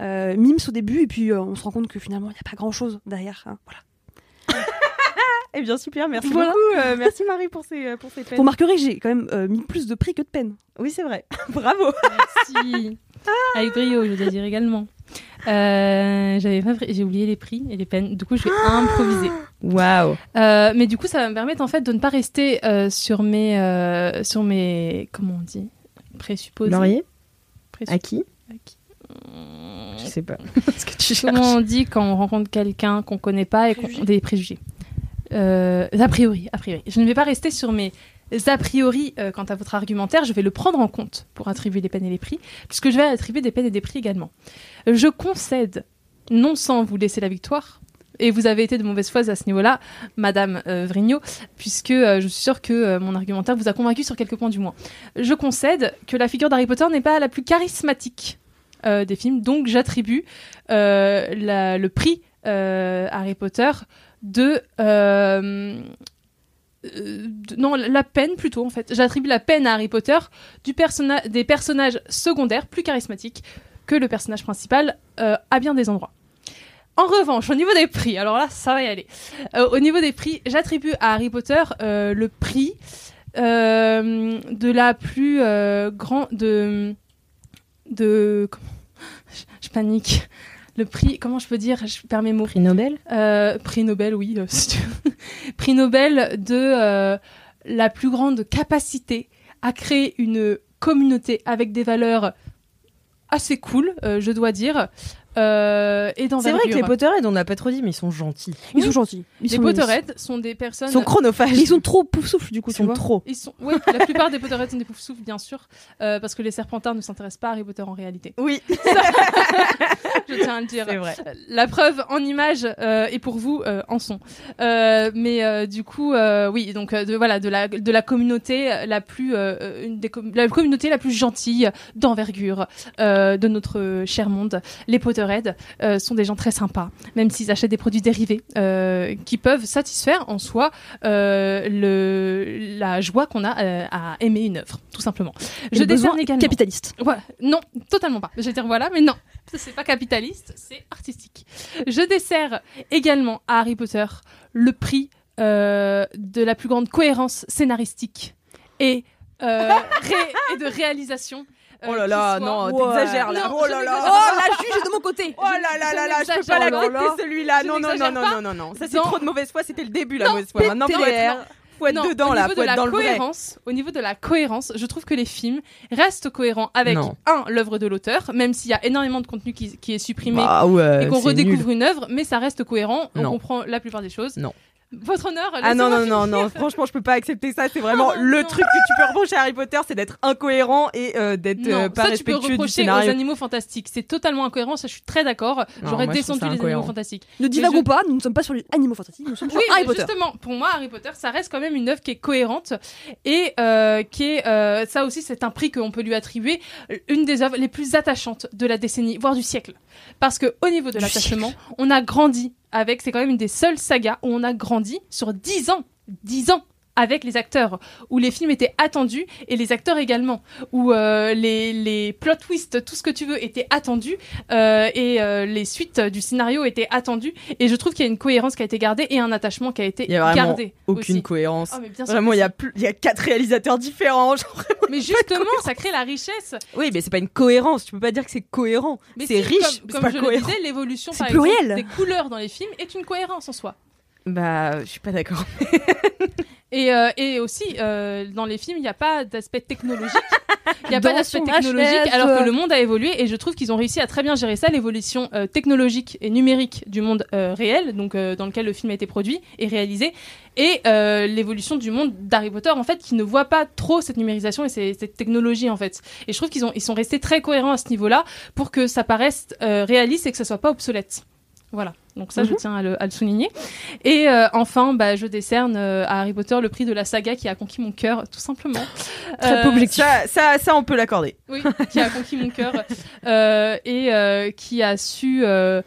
euh, mimes au début, et puis euh, on se rend compte que finalement, il n'y a pas grand chose derrière. hein, voilà. Eh bien super, merci Voilà. beaucoup. euh, merci Marie pour ces pour ces peines. Vous remarquerez que j'ai quand même euh, mis plus de prix que de peine. Oui, c'est vrai. Bravo. Merci. Avec brio, je dois dire également. Euh, j'avais pas j'ai oublié les prix et les peines. Du coup, je vais improviser. Waouh. Euh, mais du coup, ça va me permettre en fait de ne pas rester euh, sur mes euh, sur mes comment on dit? Présupposés. Laurier? Qui À qui? Je sais pas. Ce que tu Comment cherches. on dit quand on rencontre quelqu'un qu'on connaît pas et qu'on des préjugés? Euh, A priori, a priori. Je ne vais pas rester sur mes a priori euh, quant à votre argumentaire. Je vais le prendre en compte pour attribuer les peines et les prix, puisque je vais attribuer des peines et des prix également. Je concède, non sans vous laisser la victoire. Et vous avez été de mauvaise foi à ce niveau-là, Madame euh, puisque euh, je suis sûre que euh, mon argumentaire vous a convaincu sur quelques points du moins. Je concède que la figure d'Harry Potter n'est pas la plus charismatique des films, donc j'attribue le prix Harry Potter de, euh, non la peine plutôt en fait. J'attribue la peine à Harry Potter du personna- des personnages secondaires plus charismatiques que le personnage principal euh, à bien des endroits. En revanche, au niveau des prix, alors là, ça va y aller. Euh, au niveau des prix, j'attribue à Harry Potter le prix de la plus grande de de comment? Je panique. Le prix, comment je peux dire Je perds mes mots. Prix Nobel? Euh, prix Nobel, oui. euh, prix Nobel de euh, la plus grande capacité à créer une communauté avec des valeurs assez cool, euh, je dois dire, euh, et C'est vrai que les Potterheads, on n'a pas trop dit, mais ils sont gentils. Ils Oui. sont gentils. Ils Les sont Potterheads sont des personnes. Ils sont chronophages. Mais ils sont trop pouf souffle du coup, Ils tu sont vois. trop. Ils sont... Oui, la plupart des Potterheads sont des poufs souffles, bien sûr, euh, parce que les Serpentards ne s'intéressent pas à Harry Potter en réalité. Oui, Je tiens à le dire. c'est vrai. La preuve en image euh, et pour vous euh, en son. Euh, mais euh, du coup, euh, oui, donc euh, de voilà de la de la communauté la plus euh, une des com- la communauté la plus gentille d'envergure euh, de notre cher monde. Les Potterheads euh, sont des gens très sympas, même s'ils achètent des produits dérivés euh, qui peuvent satisfaire en soi euh, le la joie qu'on a euh, à aimer une œuvre, tout simplement. Et Je décerne également. capitaliste. Ouais, non, totalement pas. Je vais dire voilà, mais non, c'est pas capitaliste, c'est artistique. Je dessert également à Harry Potter le prix euh, de la plus grande cohérence scénaristique et, ré- et de réalisation. Euh, Oh là là, non, Ouais. t'exagères là. Oh là là. Oh, la juge est de mon côté. Oh là là là là, je peux pas l'accepter celui-là. Non, non, non, non, non, non. Ça, c'est trop de mauvaise foi. C'était le début, la mauvaise foi. Maintenant, faut être, faut être Non, dedans, au là. niveau Faut de être la dans le vrai. cohérence, au niveau de la cohérence, je trouve que les films restent cohérents avec Non. un l'œuvre de l'auteur, même s'il y a énormément de contenu qui, qui est supprimé Bah ouais, et qu'on redécouvre nul. une œuvre, mais ça reste cohérent, on Non. comprend la plupart des choses. Non. Votre honneur. Ah non, non, non, non, franchement, je peux pas accepter ça. C'est vraiment Oh, le non. truc que tu peux reprocher à Harry Potter, c'est d'être incohérent et euh, d'être euh, pas ça tu peux respectueux du reprocher aux animaux fantastiques. C'est totalement incohérent, ça je suis très d'accord. J'aurais descendu les animaux fantastiques. Ne divagons je- pas, nous ne sommes pas sur les animaux fantastiques, nous sommes sur Oui, Harry mais Potter. justement, pour moi, Harry Potter, ça reste quand même une œuvre qui est cohérente et euh, qui est, euh, ça aussi, c'est un prix qu'on peut lui attribuer, une des œuvres les plus attachantes de la décennie, voire du siècle. Parce que au niveau de l'attachement, on a grandi avec, c'est quand même une des seules sagas où on a grandi sur 10 ans, 10 ans avec les acteurs, où les films étaient attendus et les acteurs également, où euh, les, les plot twists, tout ce que tu veux, étaient attendus euh, et euh, les suites du scénario étaient attendues. Et je trouve qu'il y a une cohérence qui a été gardée et un attachement qui a été Il y a vraiment gardé. aucune aussi. cohérence. Oh, mais Vraiment, il y a plus, il y a quatre réalisateurs différents. genre. Mais justement, ça crée la richesse. Oui, mais c'est pas une cohérence. Tu peux pas dire que c'est cohérent. C'est si, riche, comme, comme pas je cohérent. le disais, l'évolution C'est par pluriel. exemple, des couleurs dans les films est une cohérence en soi. Bah, je suis pas d'accord. Et, euh, et aussi, euh, dans les films, il n'y a pas d'aspect technologique. Il n'y a Dans pas d'aspect son technologique, alors que le monde a évolué. Et je trouve qu'ils ont réussi à très bien gérer ça, l'évolution euh, technologique et numérique du monde euh, réel, donc euh, dans lequel le film a été produit et réalisé, et l'évolution du monde d'Harry Potter, en fait, qui ne voit pas trop cette numérisation et ces- cette technologie, en fait. Et je trouve qu'ils ont, ils sont restés très cohérents à ce niveau-là pour que ça paraisse réaliste et que ça soit pas obsolète. Voilà. Donc ça, je Mhm. tiens à le, à le souligner. Et euh, enfin, bah, je décerne euh, à Harry Potter le prix de la saga qui a conquis mon cœur, tout simplement. Très Euh, objectif. Ça, ça, ça, on peut l'accorder. Oui, qui a conquis mon cœur et qui a su euh,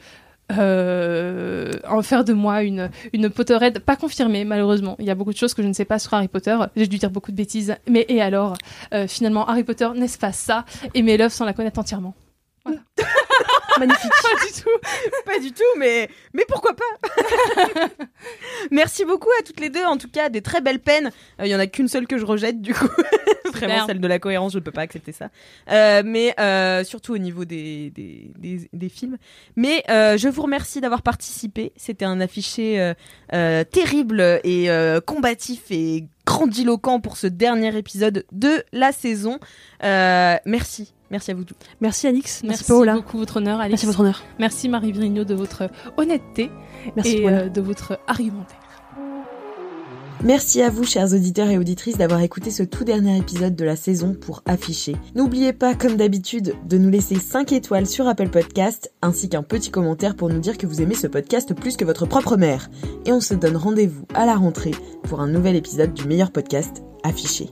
en faire de moi une, une Potterhead pas confirmée, malheureusement. Il y a beaucoup de choses que je ne sais pas sur Harry Potter. J'ai dû dire beaucoup de bêtises. Mais et alors Euh, Finalement, Harry Potter, n'est-ce pas ça? Aimer l'œuvre sans la connaître entièrement. Magnifique. Pas du tout, pas du tout, mais, mais pourquoi pas? Merci beaucoup à toutes les deux, en tout cas, des très belles peines. Euh, Il y en a qu'une seule que je rejette, du coup. Vraiment, celle de la cohérence, je ne peux pas accepter ça. Euh, mais euh, surtout au niveau des, des, des, des films. Mais euh, je vous remercie d'avoir participé. C'était un affiché euh, euh, terrible et euh, combatif et grandiloquent pour ce dernier épisode de la saison. Euh, merci. Merci à vous tous. Merci Alix, merci, Merci Paola. beaucoup, votre honneur. Merci votre honneur. Merci Marie Vrigno de votre honnêteté Merci et euh, de votre argumentaire. Merci à vous, chers auditeurs et auditrices, d'avoir écouté ce tout dernier épisode de la saison pour afficher. N'oubliez pas, comme d'habitude, de nous laisser 5 étoiles sur Apple Podcast, ainsi qu'un petit commentaire pour nous dire que vous aimez ce podcast plus que votre propre mère. Et on se donne rendez-vous à la rentrée pour un nouvel épisode du meilleur podcast, Affiché.